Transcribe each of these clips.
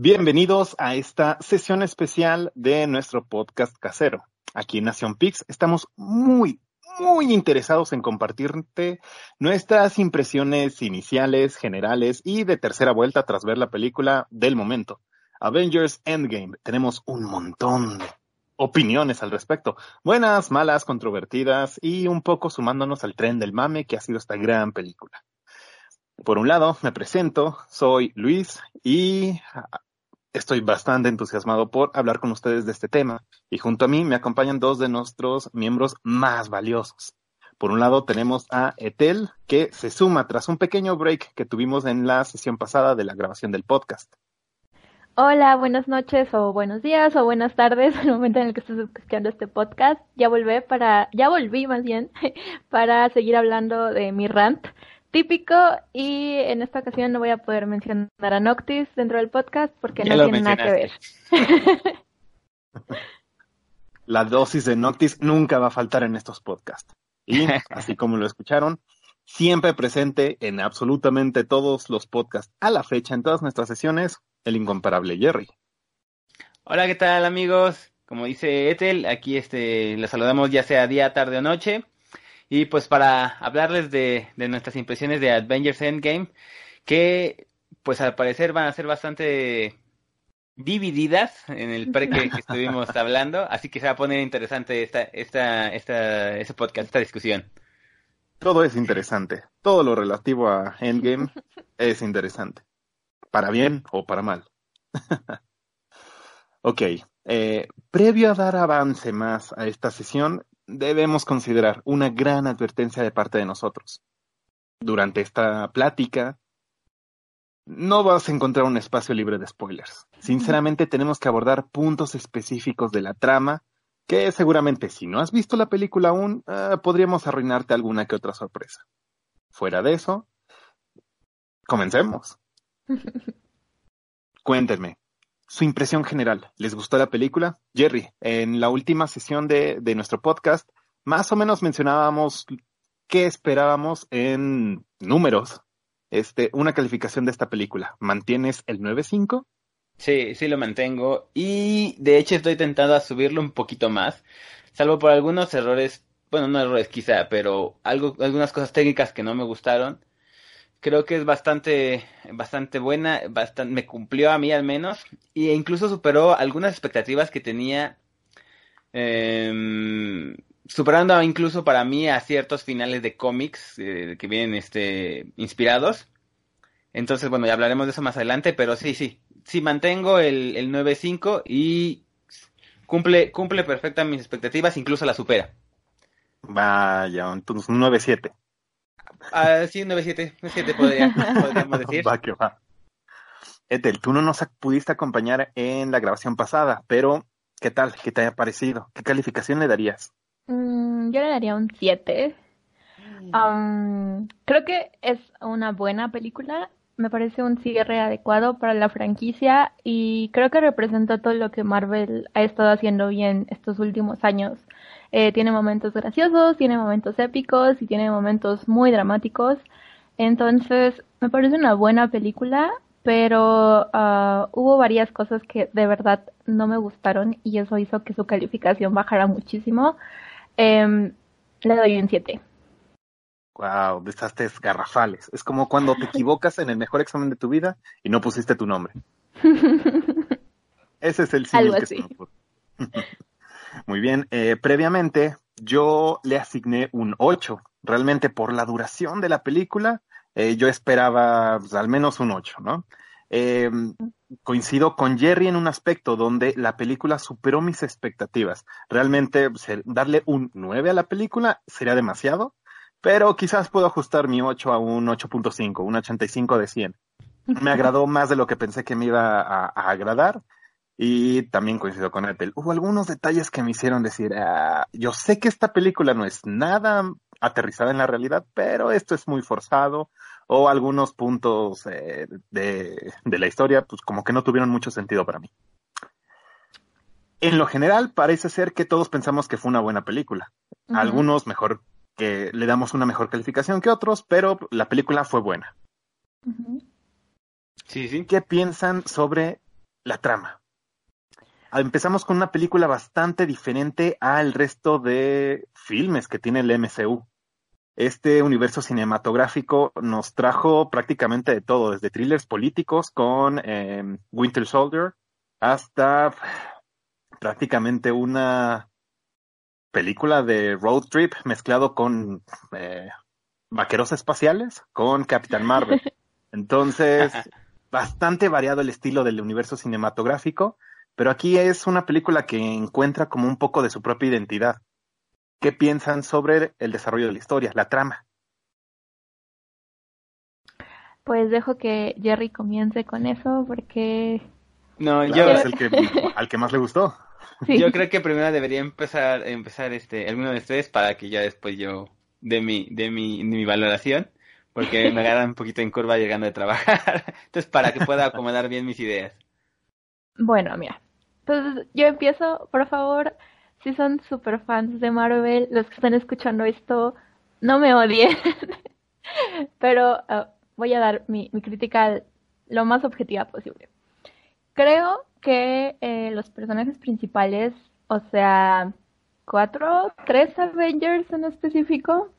Bienvenidos a esta sesión especial de nuestro podcast casero. Aquí en Nación Pix estamos muy, muy interesados en compartirte nuestras impresiones iniciales, generales y de tercera vuelta tras ver la película del momento. Avengers Endgame. Tenemos un montón de opiniones al respecto. Buenas, malas, controvertidas y un poco sumándonos al tren del mame que ha sido esta gran película. Por un lado, me presento, soy Luis y Estoy bastante entusiasmado por hablar con ustedes de este tema y junto a mí me acompañan dos de nuestros miembros más valiosos. Por un lado tenemos a Etel, que se suma tras un pequeño break que tuvimos en la sesión pasada de la grabación del podcast. Hola, buenas noches o buenos días o buenas tardes en el momento en el que estás escuchando este podcast. Ya volví para, ya volví más bien para seguir hablando de mi rant típico y en esta ocasión no voy a poder mencionar a Noctis dentro del podcast porque no tiene nada que ver. La dosis de Noctis nunca va a faltar en estos podcasts. Y así como lo escucharon, siempre presente en absolutamente todos los podcasts a la fecha, en todas nuestras sesiones, el incomparable Jerry. Hola, ¿qué tal amigos? Como dice Ethel, aquí este, les saludamos ya sea día, tarde o noche. Y pues para hablarles de, de nuestras impresiones de Avengers Endgame, que pues al parecer van a ser bastante divididas en el pre que, estuvimos hablando, así que se va a poner interesante esta, esta, esta, este podcast, esta discusión. Todo es interesante, todo lo relativo a Endgame es interesante, para bien o para mal. ok, eh, previo a dar avance más a esta sesión, debemos considerar una gran advertencia de parte de nosotros. Durante esta plática, no vas a encontrar un espacio libre de spoilers. Sinceramente, tenemos que abordar puntos específicos de la trama que seguramente si no has visto la película aún, eh, podríamos arruinarte alguna que otra sorpresa. Fuera de eso, comencemos. Cuéntenme, su impresión general. ¿Les gustó la película? Jerry, en la última sesión de, de nuestro podcast, más o menos mencionábamos qué esperábamos en números. Este, una calificación de esta película. ¿Mantienes el 9.5? Sí, sí lo mantengo. Y de hecho estoy tentado a subirlo un poquito más. Salvo por algunos errores, bueno, no errores quizá, pero algo, algunas cosas técnicas que no me gustaron creo que es bastante, bastante buena, bastante, me cumplió a mí al menos, e incluso superó algunas expectativas que tenía, eh, superando incluso para mí a ciertos finales de cómics eh, que vienen este, inspirados. Entonces, bueno, ya hablaremos de eso más adelante, pero sí, sí, sí mantengo el, el 9.5 y cumple, cumple perfectamente mis expectativas, incluso la supera. Vaya, entonces un 9.7. Ah, sí, 9-7, 7 podría, podríamos decir. Va que va. Etel, tú no nos pudiste acompañar en la grabación pasada, pero ¿qué tal? ¿Qué te haya parecido? ¿Qué calificación le darías? Mm, yo le daría un 7. creo que es una buena película. Me parece un cierre adecuado para la franquicia y creo que representa todo lo que Marvel ha estado haciendo bien estos últimos años. Eh, tiene momentos graciosos, tiene momentos épicos y tiene momentos muy dramáticos. Entonces, me parece una buena película, pero uh, hubo varias cosas que de verdad no me gustaron y eso hizo que su calificación bajara muchísimo. Eh, le doy un 7. Wow, desastres garrafales. Es como cuando te equivocas en el mejor examen de tu vida y no pusiste tu nombre. Ese es el Algo así. Muy bien, eh, previamente yo le asigné un 8. Realmente por la duración de la película, eh, yo esperaba pues, al menos un 8, ¿no? Eh, coincido con Jerry en un aspecto donde la película superó mis expectativas. Realmente pues, darle un 9 a la película sería demasiado, pero quizás puedo ajustar mi 8 a un 8.5, un 85 de 100. Me agradó más de lo que pensé que me iba a agradar y también coincido con Ethel. Hubo algunos detalles que me hicieron decir, ah, yo sé que esta película no es nada aterrizada en la realidad, pero esto es muy forzado. O algunos puntos eh, de, de la historia, pues como que no tuvieron mucho sentido para mí. En lo general, parece ser que todos pensamos que fue una buena película. Algunos mejor que le damos una mejor calificación que otros, pero la película fue buena. Sí, sí. ¿Qué piensan sobre la trama. Empezamos con una película bastante diferente al resto de filmes que tiene el MCU. Este universo cinematográfico nos trajo prácticamente de todo, desde thrillers políticos con eh, Winter Soldier hasta prácticamente una película de road trip mezclado con eh, vaqueros espaciales con Capitán Marvel. Entonces, bastante variado el estilo del universo cinematográfico, pero aquí es una película que encuentra como un poco de su propia identidad. ¿Qué piensan sobre el desarrollo de la historia, la trama? Pues dejo que Jerry comience con eso porque... No, yo... Es el que, al que más le gustó. Yo creo que primero debería empezar, empezar este, alguno de ustedes para que ya después yo dé mi, de mi, mi valoración, porque me agarran un poquito en curva llegando de trabajar. Entonces, para que pueda acomodar bien mis ideas. Bueno, mira. Entonces, yo empiezo, por favor, si son super fans de Marvel, los que están escuchando esto, no me odien. Pero uh, voy a dar mi, mi crítica lo más objetiva posible. Creo que eh, los personajes principales, o sea, cuatro, tres Avengers en específico,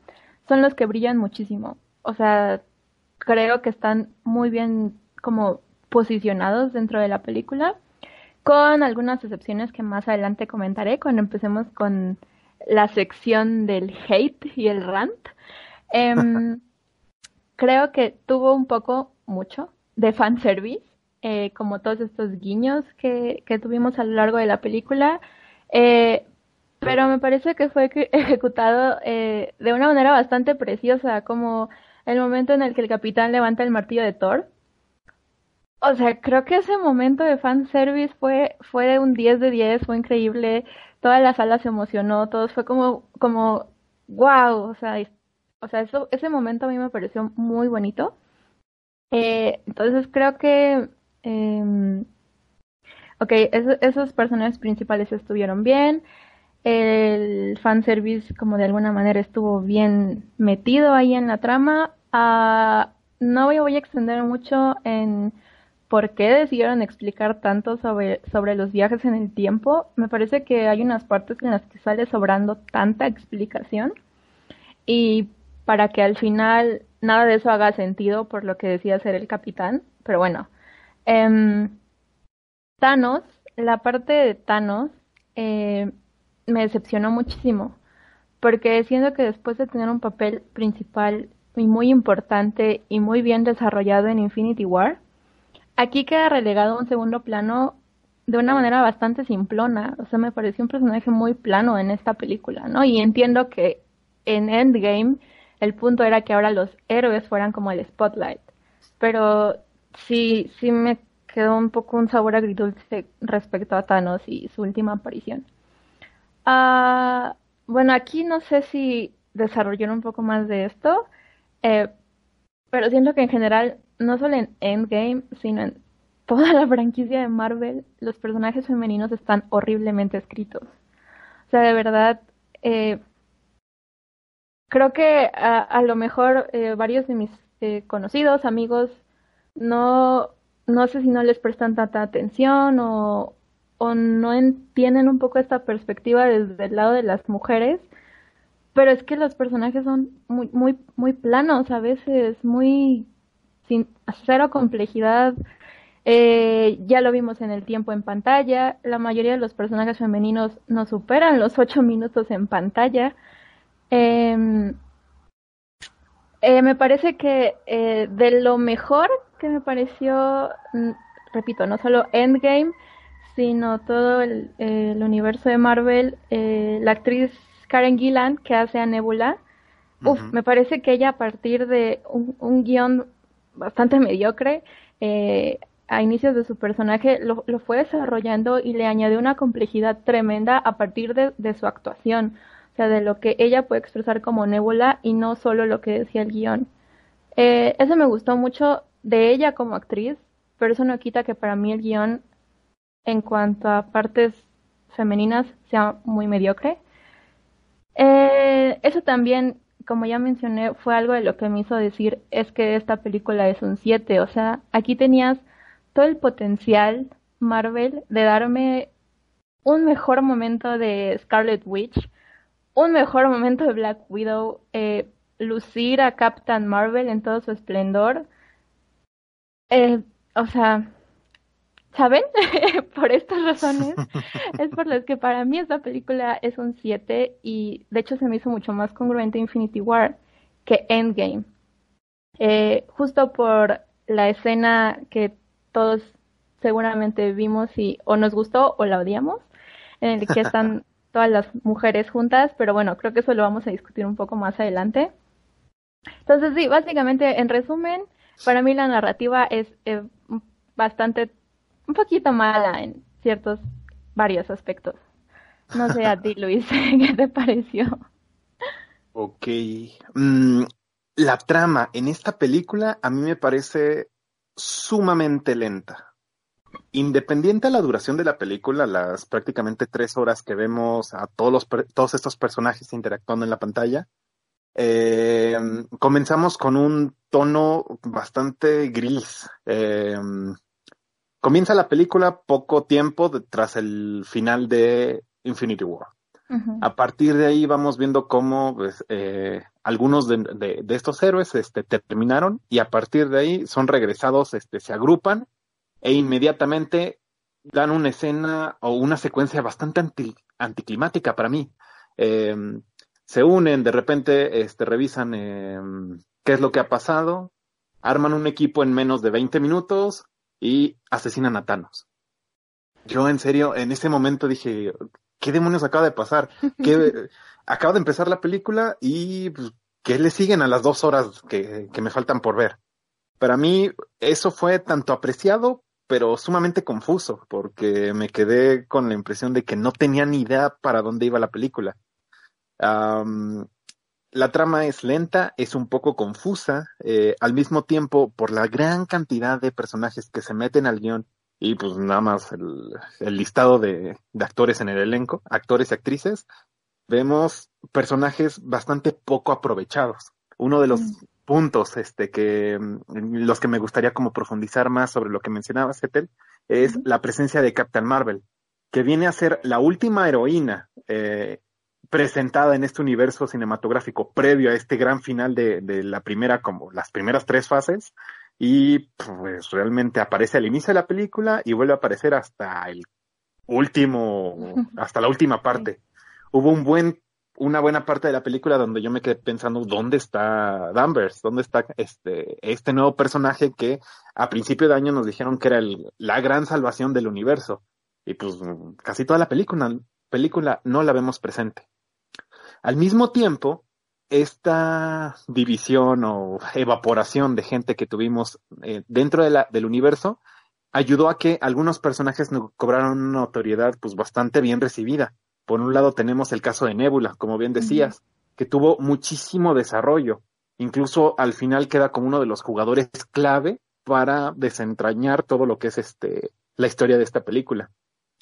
son los que brillan muchísimo. O sea, creo que están muy bien como posicionados dentro de la película, con algunas excepciones que más adelante comentaré cuando empecemos con la sección del hate y el rant. Em, creo que tuvo un poco, mucho, de fanservice eh, como todos estos guiños que, que, tuvimos a lo largo de la película, eh, pero me parece que fue ejecutado eh, de una manera bastante preciosa, como el momento en el que el capitán levanta el martillo de Thor. O sea, creo que ese momento de fanservice fue, fue un 10 de 10, fue increíble, toda la sala se emocionó, todos fue como, como, wow, o sea, o sea eso, ese momento a mí me pareció muy bonito. Eh, entonces creo que eh, ok, esos personajes principales estuvieron bien. El fanservice, como de alguna manera, estuvo bien metido ahí en la trama. Uh, no voy, voy a extender mucho en por qué decidieron explicar tanto sobre, sobre los viajes en el tiempo. Me parece que hay unas partes en las que sale sobrando tanta explicación. Y para que al final nada de eso haga sentido por lo que decía ser el capitán. Pero bueno, eh, Thanos, la parte de Thanos eh, me decepcionó muchísimo, porque siento que después de tener un papel principal y muy importante y muy bien desarrollado en Infinity War, aquí queda relegado a un segundo plano de una manera bastante simplona. O sea, me pareció un personaje muy plano en esta película, ¿no? Y entiendo que en Endgame el punto era que ahora los héroes fueran como el spotlight. Pero sí, sí me quedó un poco un sabor agridulce respecto a Thanos y su última aparición. Uh, bueno, aquí no sé si desarrollaron un poco más de esto, eh, pero siento que en general, no solo en Endgame, sino en toda la franquicia de Marvel, los personajes femeninos están horriblemente escritos. O sea, de verdad, eh, creo que a, lo mejor eh, varios de mis eh, conocidos, amigos, no, no sé si no les prestan tanta atención o, o no entienden un poco esta perspectiva desde el lado de las mujeres, pero es que los personajes son muy, muy, muy planos a veces, muy sin cero complejidad. Eh, ya lo vimos en el tiempo en pantalla, la mayoría de los personajes femeninos no superan los ocho minutos en pantalla. Eh, eh, me parece que eh, de lo mejor que me pareció, mm, repito, no solo Endgame, sino todo el, universo de Marvel, eh, la actriz Karen Gillan que hace a Nebula, uf, me parece que ella a partir de un, un guion bastante mediocre, a inicios de su personaje lo, lo, fue desarrollando y le añadió una complejidad tremenda a partir de, de su actuación o sea, de lo que ella puede expresar como Nebula y no solo lo que decía el guion. Eh, eso me gustó mucho de ella como actriz, pero eso no quita que para mí el guion en cuanto a partes femeninas sea muy mediocre. Eh, eso también, como ya mencioné, fue algo de lo que me hizo decir es que esta película es un 7. O sea, aquí tenías todo el potencial Marvel de darme un mejor momento de Scarlet Witch, un mejor momento de Black Widow, eh, lucir a Captain Marvel en todo su esplendor. Eh, o sea, ¿saben? por estas razones es por las que para mí esta película es un 7 y de hecho se me hizo mucho más congruente Infinity War que Endgame. Eh, justo por la escena que todos seguramente vimos y o nos gustó o la odiamos, en el que están todas las mujeres juntas, pero bueno, creo que eso lo vamos a discutir un poco más adelante. Entonces, sí, básicamente, en resumen, para mí la narrativa es eh, bastante, un poquito mala en ciertos, varios aspectos. No sé a ti, Luis, ¿qué te pareció? Ok. Mm, la trama en esta película a mí me parece sumamente lenta. Independiente a la duración de la película, las prácticamente tres horas que vemos a todos, los, todos estos personajes interactuando en la pantalla, eh, comenzamos con un tono bastante gris. Eh, comienza la película poco tiempo tras el final de Infinity War. A partir de ahí vamos viendo cómo pues, eh, algunos de, estos héroes este, terminaron y a partir de ahí son regresados, este, se agrupan e inmediatamente dan una escena o una secuencia bastante anticlimática para mí. Eh, se unen, de repente este, revisan eh, qué es lo que ha pasado, arman un equipo en menos de 20 minutos y asesinan a Thanos. Yo en serio, en ese momento dije, ¿qué demonios acaba de pasar? ¿Qué, acaba de empezar la película y pues, ¿qué le siguen a las dos horas que, que me faltan por ver? Para mí eso fue tanto apreciado pero sumamente confuso, porque me quedé con la impresión de que no tenía ni idea para dónde iba la película. La trama es lenta, es un poco confusa, eh, al mismo tiempo, por la gran cantidad de personajes que se meten al guion y pues nada más el, listado de, de, actores en el elenco, actores y actrices, vemos personajes bastante poco aprovechados. Uno de los mm puntos este que mm, los que me gustaría como profundizar más sobre lo que mencionaba Setel es la presencia de Captain Marvel que viene a ser la última heroína eh, presentada en este universo cinematográfico previo a este gran final de, de, la primera como las primeras tres fases y pues realmente aparece al inicio de la película y vuelve a aparecer hasta el último hasta la última parte hubo un buen una buena parte de la película donde yo me quedé pensando dónde está Danvers, dónde está este, este nuevo personaje que a principio de año nos dijeron que era la gran salvación del universo. Y pues casi toda la película, película no la vemos presente. Al mismo tiempo, esta división o evaporación de gente que tuvimos eh, dentro de la, del universo ayudó a que algunos personajes cobraran una notoriedad pues bastante bien recibida por un lado tenemos el caso de Nebula, como bien decías, que tuvo muchísimo desarrollo. Incluso al final queda como uno de los jugadores clave para desentrañar todo lo que es este la historia de esta película.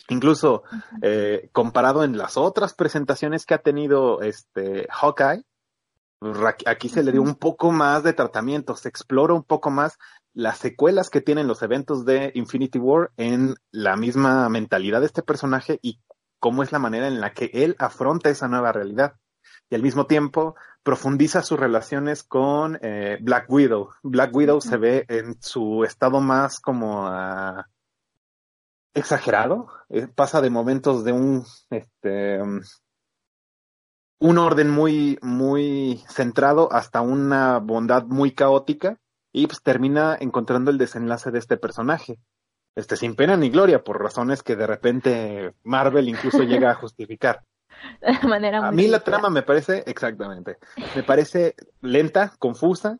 Incluso eh, comparado en las otras presentaciones que ha tenido este Hawkeye, aquí se le dio un poco más de tratamiento, se explora un poco más las secuelas que tienen los eventos de Infinity War en la misma mentalidad de este personaje y cómo es la manera en la que él afronta esa nueva realidad. Y al mismo tiempo profundiza sus relaciones con eh, Black Widow. Black Widow se ve en su estado más como ah, exagerado. Eh, pasa de momentos de un, este, un orden muy, muy centrado hasta una bondad muy caótica y pues termina encontrando el desenlace de este personaje este, sin pena ni gloria, por razones que de repente Marvel incluso llega a justificar. De manera a mí la trama me parece, exactamente, me parece lenta, confusa,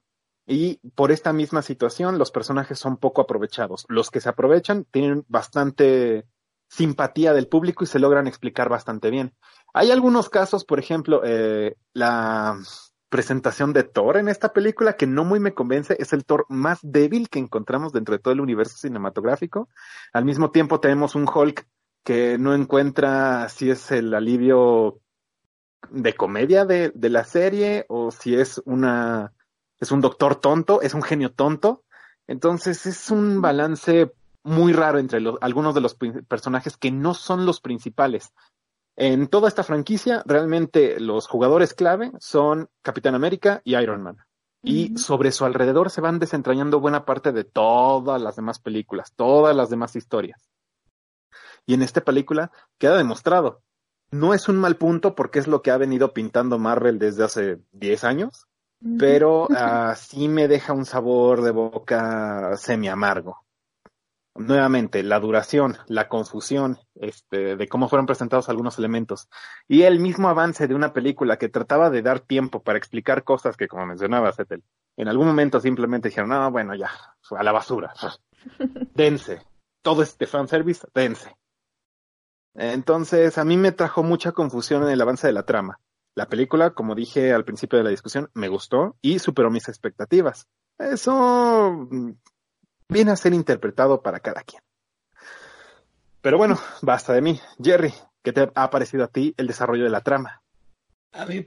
y por esta misma situación los personajes son poco aprovechados. Los que se aprovechan tienen bastante simpatía del público y se logran explicar bastante bien. Hay algunos casos, por ejemplo, eh, la presentación de Thor en esta película que no muy me convence, es el Thor más débil que encontramos dentro de todo el universo cinematográfico. Al mismo tiempo tenemos un Hulk que no encuentra si es el alivio de comedia de, de la serie o si es una es un doctor tonto, es un genio tonto. Entonces es un balance muy raro entre los, algunos de los personajes que no son los principales. En toda esta franquicia, realmente los jugadores clave son Capitán América y Iron Man. Y sobre su alrededor se van desentrañando buena parte de todas las demás películas, todas las demás historias. Y en esta película queda demostrado. No es un mal punto porque es lo que ha venido pintando Marvel desde hace 10 años, pero uh, sí me deja un sabor de boca semi amargo nuevamente la duración, la confusión este, de cómo fueron presentados algunos elementos y el mismo avance de una película que trataba de dar tiempo para explicar cosas que, como mencionaba Setel, en algún momento simplemente dijeron, no, bueno, ya, a la basura, dense, todo este fanservice, dense. Entonces, a mí me trajo mucha confusión en el avance de la trama. La película, como dije al principio de la discusión, me gustó y superó mis expectativas. Eso viene a ser interpretado para cada quien. Pero bueno, basta de mí. Jerry, ¿qué te ha parecido a ti el desarrollo de la trama? A mí,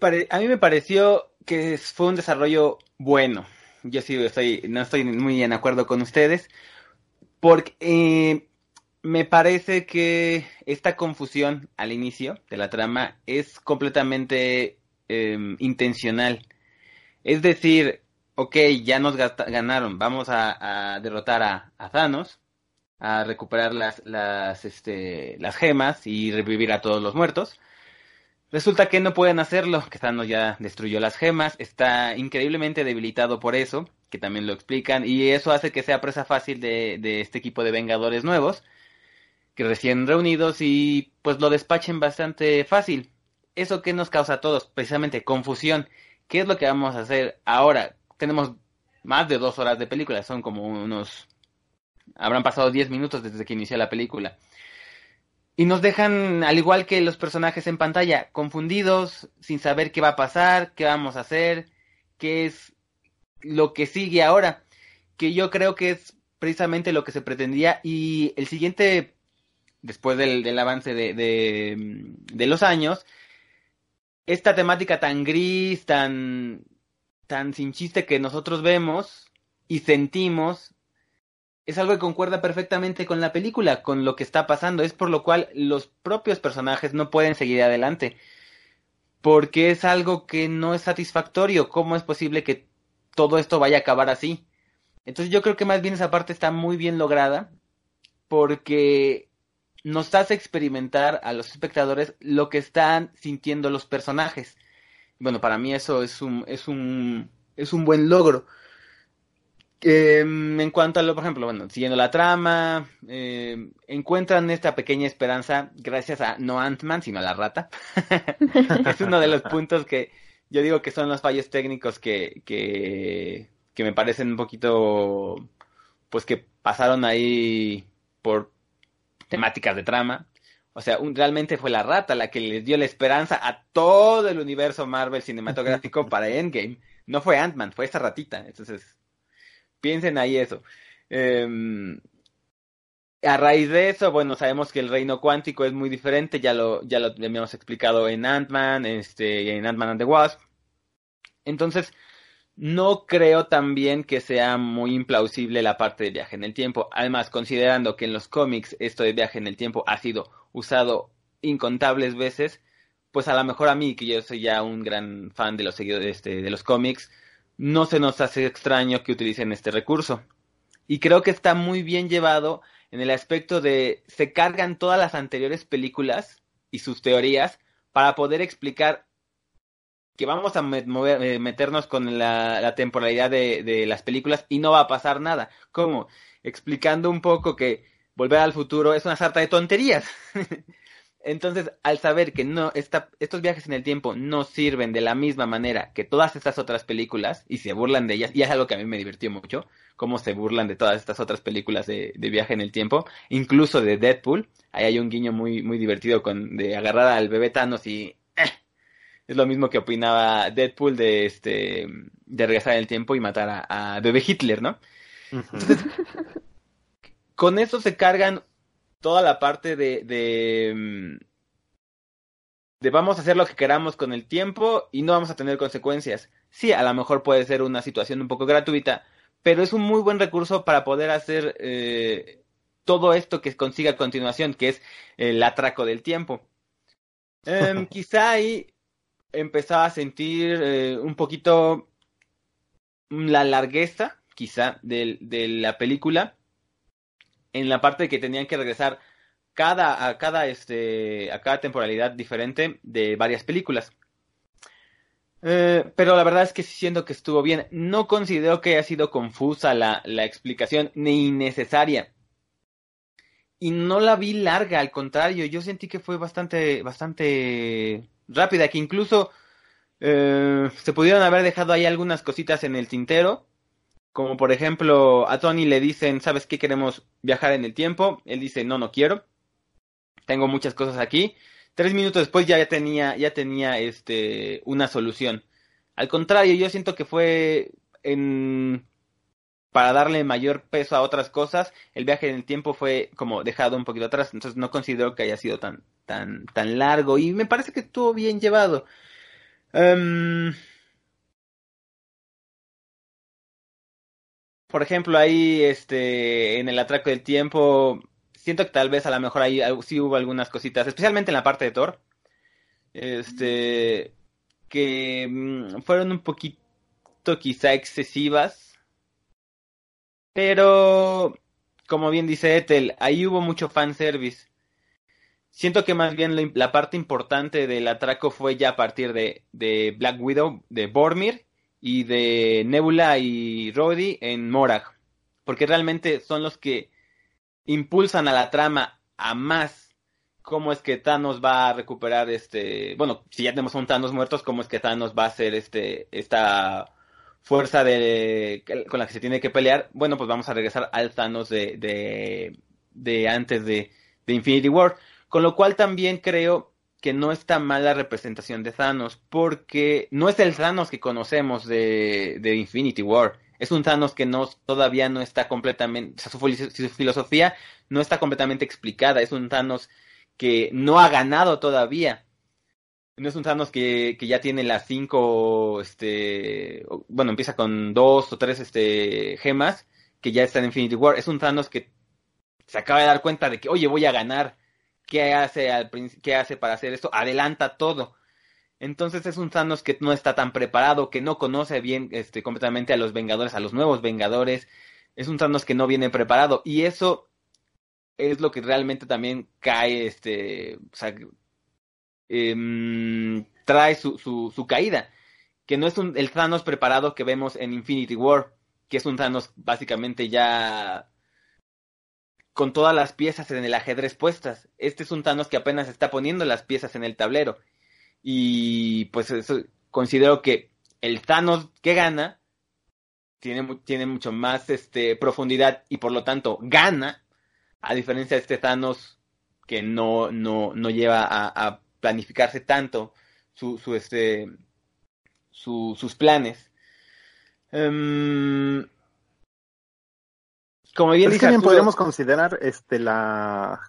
me pareció que fue un desarrollo bueno. Yo sí estoy, no estoy muy en acuerdo con ustedes, porque eh, me parece que esta confusión al inicio de la trama es completamente em, intencional. Es decir, ok, ya nos ganaron, vamos a, derrotar a, Thanos, a recuperar las, las, este, las gemas y revivir a todos los muertos. Resulta que no pueden hacerlo, que Thanos ya destruyó las gemas, está increíblemente debilitado por eso, que también lo explican, y eso hace que sea presa fácil de, de este equipo de Vengadores nuevos, que recién reunidos y pues lo despachen bastante fácil. ¿Eso qué nos causa a todos? Precisamente confusión. ¿Qué es lo que vamos a hacer ahora? tenemos más de dos horas de película, son como unos... Habrán pasado diez minutos desde que inició la película. Y nos dejan, al igual que los personajes en pantalla, confundidos, sin saber qué va a pasar, qué vamos a hacer, qué es lo que sigue ahora, que yo creo que es precisamente lo que se pretendía. Y el siguiente, después del, avance de, de los años, esta temática tan gris, tan tan sin chiste que nosotros vemos y sentimos es algo que concuerda perfectamente con la película, con lo que está pasando. Es por lo cual los propios personajes no pueden seguir adelante. Porque es algo que no es satisfactorio. ¿Cómo es posible que todo esto vaya a acabar así? Entonces yo creo que más bien esa parte está muy bien lograda. Porque nos hace experimentar a los espectadores lo que están sintiendo los personajes. Bueno, para mí eso es un, es un, es un buen logro. Em, en cuanto a lo, por ejemplo, bueno, siguiendo la trama, em, encuentran esta pequeña esperanza gracias a no Ant-Man, sino a la rata. es uno de los puntos que yo digo que son los fallos técnicos que, que, que me parecen un poquito, pues que pasaron ahí por temáticas de trama. O sea, realmente fue la rata la que les dio la esperanza a todo el universo Marvel cinematográfico para Endgame. No fue Ant-Man, fue esta ratita. Entonces, piensen ahí eso. Em, a raíz de eso, bueno, sabemos que el reino cuántico es muy diferente, ya lo, ya lo habíamos explicado en Ant-Man, este, en Ant-Man and the Wasp. Entonces, no creo también que sea muy implausible la parte de viaje en el tiempo. Además, considerando que en los cómics esto de viaje en el tiempo ha sido usado incontables veces, pues a lo mejor a mí, que yo soy ya un gran fan de los este, de los cómics, no se nos hace extraño que utilicen este recurso. Y creo que está muy bien llevado en el aspecto de se cargan todas las anteriores películas y sus teorías para poder explicar que vamos a eh, meternos con la, temporalidad de, de, las películas y no va a pasar nada. ¿Cómo? Explicando un poco que Volver al futuro es una sarta de tonterías. Entonces, al saber que no estos viajes en el tiempo no sirven de la misma manera que todas estas otras películas y se burlan de ellas, y es algo que a mí me divirtió mucho, cómo se burlan de todas estas otras películas de, viaje en el tiempo, incluso de Deadpool. Ahí hay un guiño muy, muy divertido con, de agarrar al bebé Thanos y es lo mismo que opinaba Deadpool de este de regresar en el tiempo y matar a, a bebé Hitler, ¿no? con eso se cargan toda la parte de, de, de vamos a hacer lo que queramos con el tiempo y no vamos a tener consecuencias. Sí, a lo mejor puede ser una situación un poco gratuita, pero es un muy buen recurso para poder hacer eh, todo esto que consigue a continuación, que es el atraco del tiempo. Em, quizá ahí empezaba a sentir eh, un poquito la largueza, quizá, de, de, la película, en la parte de que tenían que regresar cada, a, cada, este, a cada temporalidad diferente de varias películas. Eh, pero la verdad es que sí siento que estuvo bien. No considero que haya sido confusa la, la explicación, ni innecesaria. Y no la vi larga, al contrario, yo sentí que fue bastante, bastante rápida, que incluso eh, se pudieron haber dejado ahí algunas cositas en el tintero. Como por ejemplo, a Tony le dicen, ¿sabes qué? Queremos viajar en el tiempo. Él dice, no, no quiero. Tengo muchas cosas aquí. Tres minutos después ya tenía, ya tenía este, una solución. Al contrario, yo siento que fue en, para darle mayor peso a otras cosas, el viaje en el tiempo fue como dejado un poquito atrás, entonces no considero que haya sido tan, tan, tan largo y me parece que estuvo bien llevado. Um, por ejemplo, ahí este, en el atraco del tiempo, siento que tal vez a lo mejor ahí sí hubo algunas cositas, especialmente en la parte de Thor, este, que mm, fueron un poquito quizá excesivas, pero como bien dice Ethel, ahí hubo mucho fanservice. Siento que más bien la, parte importante del atraco fue ya a partir de, Black Widow, de Bormir y de Nebula y Rhodey en Morag, porque realmente son los que impulsan a la trama a más cómo es que Thanos va a recuperar este, bueno, si ya tenemos un Thanos muertos, cómo es que Thanos va a hacer este esta fuerza de con la que se tiene que pelear. Bueno, pues vamos a regresar al Thanos de de, de antes de, de Infinity War, con lo cual también creo que no está mal la representación de Thanos, porque no es el Thanos que conocemos de, de Infinity War es un Thanos que no, todavía no está completamente, o sea, su, filosofía no está completamente explicada, es un Thanos que no ha ganado todavía. No es un Thanos que, que ya tiene las cinco, este, bueno, empieza con dos o tres este, gemas que ya está en Infinity War. Es un Thanos que se acaba de dar cuenta de que, oye, voy a ganar. ¿Qué hace, al, hace para hacer esto? Adelanta todo. Entonces es un Thanos que no está tan preparado, que no conoce bien este, completamente a los Vengadores, a los nuevos Vengadores. Es un Thanos que no viene preparado. Y eso es lo que realmente también cae, este, o sea, eh, trae su, su, su, caída. Que no es un, el Thanos preparado que vemos en Infinity War, que es un Thanos básicamente ya con todas las piezas en el ajedrez puestas. Este es un Thanos que apenas está poniendo las piezas en el tablero y pues eso, considero que el Thanos que gana tiene, tiene mucho más este, profundidad y por lo tanto gana, a diferencia de este Thanos que no, no, no lleva a, planificarse tanto su, este, su, sus planes. Um, como bien dice podríamos considerar este la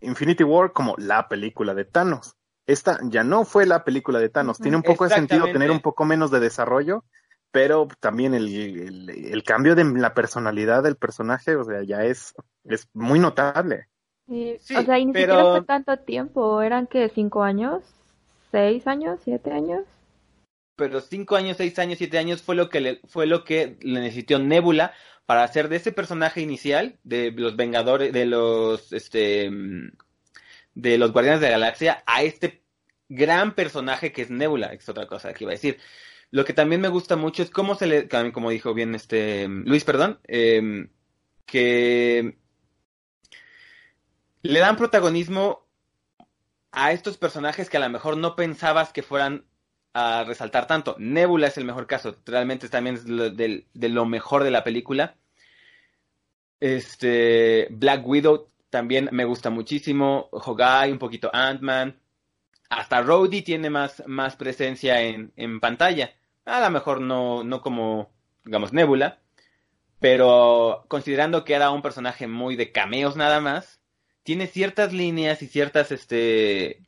Infinity War como la película de Thanos esta ya no fue la película de Thanos. Tiene un poco de sentido tener un poco menos de desarrollo, pero también el, el, cambio de la personalidad del personaje, o sea, ya es, es muy notable. Sí, o sea, y ni siquiera fue tanto tiempo, eran que cinco años, seis años, siete años. Pero cinco años, seis años, siete años fue lo que le, fue lo que le necesitó Nebula para hacer de ese personaje inicial de los Vengadores, de los este de los Guardianes de la Galaxia a este gran personaje que es Nebula, es otra cosa que iba a decir. Lo que también me gusta mucho es cómo se le, como dijo bien este Luis, perdón, em, que le dan protagonismo a estos personajes que a lo mejor no pensabas que fueran a resaltar tanto. Nebula es el mejor caso, realmente también es de, de lo mejor de la película. Este Black Widow también me gusta muchísimo. Hogai, un poquito Ant-Man. Hasta Rhodey tiene más, más presencia en, en pantalla. A lo mejor no, no como, digamos, Nebula. Pero considerando que era un personaje muy de cameos nada más, tiene ciertas líneas y ciertas este,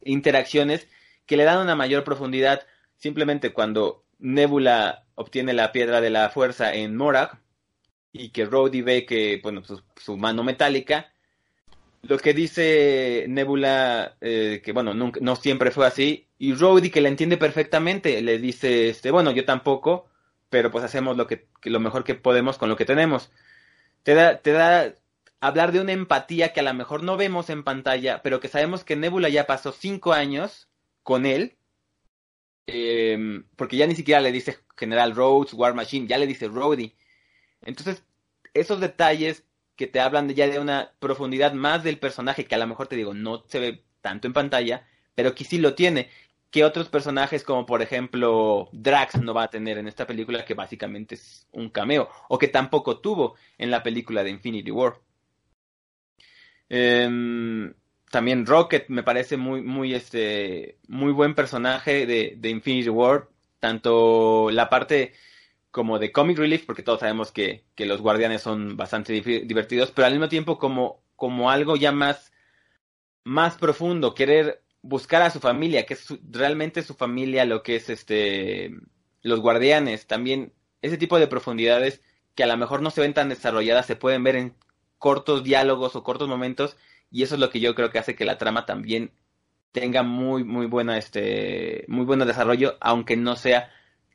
interacciones que le dan una mayor profundidad. Simplemente cuando Nebula obtiene la piedra de la fuerza en Morag, y que Rhodey ve que, bueno, su, mano metálica. Lo que dice Nebula, eh, que bueno, no siempre fue así, y Rhodey que la entiende perfectamente, le dice, este, bueno, yo tampoco, pero pues hacemos lo que, lo mejor que podemos con lo que tenemos. Te da, te da hablar de una empatía que a lo mejor no vemos en pantalla, pero que sabemos que Nebula ya pasó cinco años con él, eh, porque ya ni siquiera le dice General Rhodes, War Machine, ya le dice Rhodey. Entonces, esos detalles que te hablan ya de una profundidad más del personaje, que a lo mejor te digo, no se ve tanto en pantalla, pero que sí lo tiene, que otros personajes como por ejemplo Drax no va a tener en esta película, que básicamente es un cameo, o que tampoco tuvo en la película de Infinity War. Em, también Rocket me parece muy, muy, este, muy buen personaje de, de Infinity War, tanto la parte como de comic relief, porque todos sabemos que, que los guardianes son bastante divertidos, pero al mismo tiempo como, como algo ya más, más profundo, querer buscar a su familia, que es realmente su familia lo que es este los guardianes, también ese tipo de profundidades que a lo mejor no se ven tan desarrolladas, se pueden ver en cortos diálogos o cortos momentos y eso es lo que yo creo que hace que la trama también tenga muy muy buena este muy buen desarrollo aunque no sea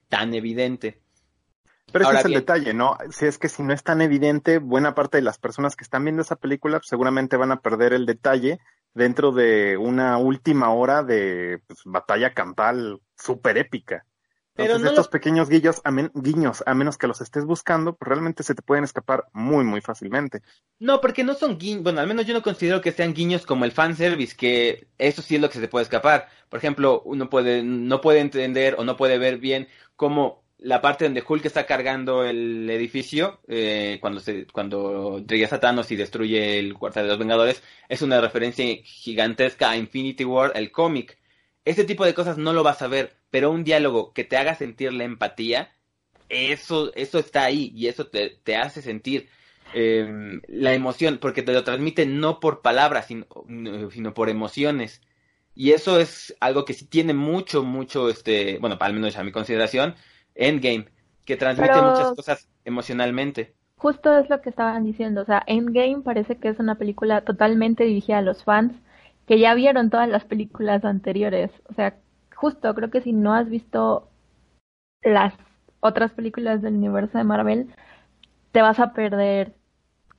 tan evidente. Pero ese es el detalle, ¿no? Si es que si no es tan evidente, buena parte de las personas que están viendo esa película pues, seguramente van a perder el detalle dentro de una última hora de pues, batalla campal súper épica. Entonces estos pequeños guiños a, guiños, a menos que los estés buscando, pues realmente se te pueden escapar muy, muy fácilmente. No, porque no son guiños, bueno, al menos yo no considero que sean guiños como el fanservice, que eso sí es lo que se te puede escapar. Por ejemplo, uno puede, no puede entender o no puede ver bien cómo la parte donde Hulk está cargando el edificio eh, cuando se cuando a Thanos y destruye el cuartel de los Vengadores es una referencia gigantesca a Infinity War, el cómic. Este tipo de cosas no lo vas a ver, pero un diálogo que te haga sentir la empatía, eso eso está ahí y eso te, te hace sentir em, la emoción, porque te lo transmite no por palabras, sino, sino por emociones. Y eso es algo que sí tiene mucho, mucho, este, bueno, al menos a mi consideración, Endgame, que transmite muchas cosas emocionalmente. Justo es lo que estaban diciendo, o sea, Endgame parece que es una película totalmente dirigida a los fans que ya vieron todas las películas anteriores, o sea, justo creo que si no has visto las otras películas del universo de Marvel, te vas a perder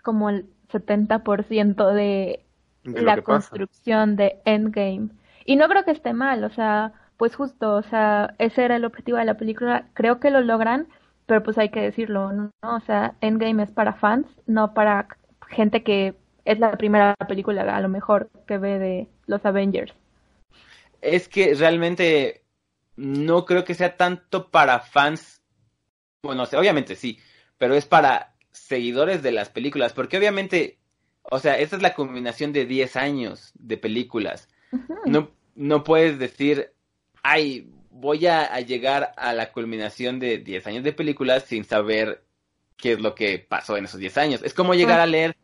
como el 70% de, de la construcción de Endgame. Y no creo que esté mal, o sea, pues justo, o sea, ese era el objetivo de la película, creo que lo logran, pero pues hay que decirlo, ¿no? O sea, Endgame es para fans, no para gente que es la primera película a lo mejor que ve de los Avengers. Es que realmente no creo que sea tanto para fans, bueno, obviamente sí, pero es para seguidores de las películas, porque obviamente, o sea, esta es la combinación de 10 años de películas. No, no puedes decir, ay, voy a, llegar a la culminación de 10 años de películas sin saber qué es lo que pasó en esos 10 años. Es como llegar a leer.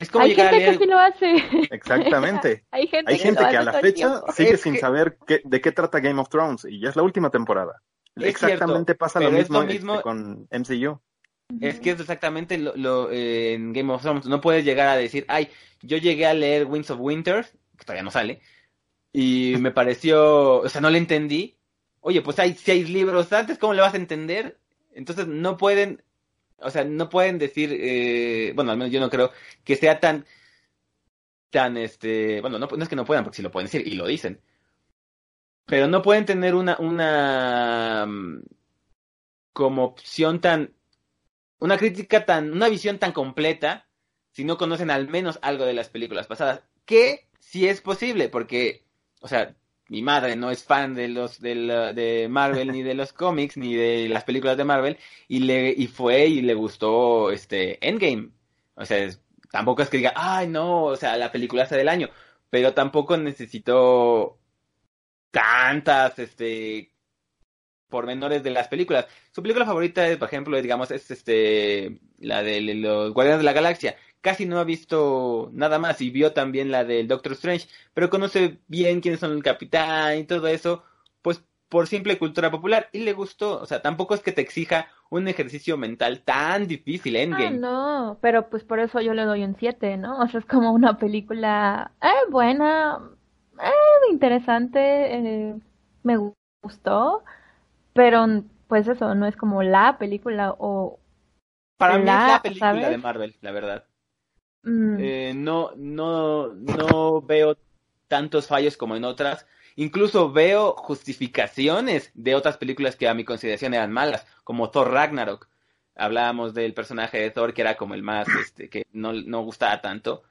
Es como Hay gente a leer... que sí lo hace. Exactamente. Hay gente, que, a la fecha sigue sin saber de qué trata Game of Thrones y ya es la última temporada. Exactamente pasa lo mismo, este, con MCU. Es que es exactamente lo, eh, en Game of Thrones. No puedes llegar a decir, ay, yo llegué a leer Winds of Winter, que todavía no sale, y me pareció, o sea, no le entendí. Oye, pues hay seis libros antes, ¿cómo le vas a entender? Entonces no pueden, o sea, no pueden decir, eh, bueno, al menos yo no creo que sea tan, tan, este, bueno, no, es que no puedan, porque sí lo pueden decir y lo dicen. Pero no pueden tener una, una, mm, como opción tan, una crítica tan, una visión tan completa si no conocen al menos algo de las películas pasadas. Que sí es posible, porque o sea, mi madre no es fan de los de, de Marvel ni de los cómics ni de las películas de Marvel y le y fue y le gustó este Endgame. O sea, tampoco es que diga, "Ay, no, o sea, la película está del año", pero tampoco necesitó tantas este pormenores de las películas. Su película favorita, es, por ejemplo, digamos, es este la de los Guardianes de la Galaxia casi no ha visto nada más y vio también la del Doctor Strange, pero conoce bien quiénes son el capitán y todo eso, pues por simple cultura popular y le gustó, o sea, tampoco es que te exija un ejercicio mental tan difícil Endgame. Ah, no, pero pues por eso yo le doy un 7, ¿no? O sea, es como una película eh, buena, eh, interesante, eh, me gustó, pero pues eso, no es como la película o... Para mí es la película de Marvel, la verdad. Mm. Eh, no, no, no veo tantos fallos como en otras. Incluso veo justificaciones de otras películas que a mi consideración eran malas, como Thor Ragnarok. Hablábamos del personaje de Thor que era como el más, este, que no, no gustaba tanto.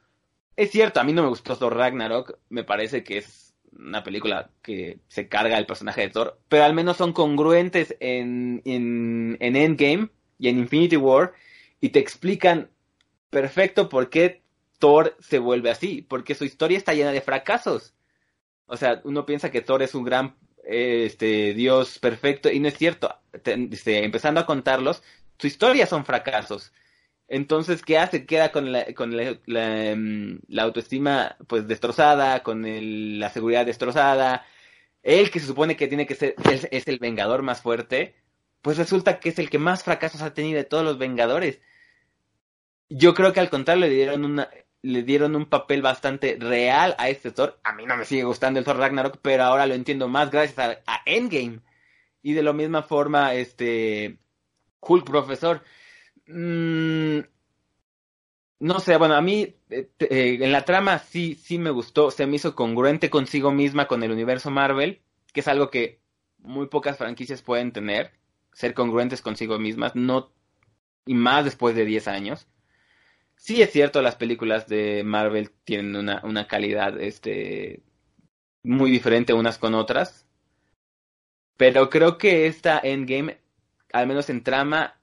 Es cierto, a mí no me gustó Thor Ragnarok, me parece que es una película que se carga el personaje de Thor, pero al menos son congruentes en, en, en Endgame y en Infinity War y te explican perfecto por qué Thor se vuelve así, porque su historia está llena de fracasos. O sea, uno piensa que Thor es un gran este dios perfecto y no es cierto. Este, empezando a contarlos, su historia son fracasos. Entonces, ¿qué hace? Queda con la, con la, la, em, autoestima pues destrozada, con el, la seguridad destrozada. Él que se supone que tiene que ser, es, el vengador más fuerte, pues resulta que es el que más fracasos ha tenido de todos los vengadores. Yo creo que al contrario le dieron una, le dieron un papel bastante real a este Thor. A mí no me sigue gustando el Thor Ragnarok, pero ahora lo entiendo más gracias a, Endgame. Y de la misma forma, este Hulk Profesor. Mm, no sé, bueno, a mí eh, eh, en la trama sí, sí me gustó, se me hizo congruente consigo misma con el universo Marvel, que es algo que muy pocas franquicias pueden tener, ser congruentes consigo mismas, no y más después de 10 años sí es cierto, las películas de Marvel tienen una, una calidad este, muy diferente unas con otras. Pero creo que esta Endgame, al menos en trama,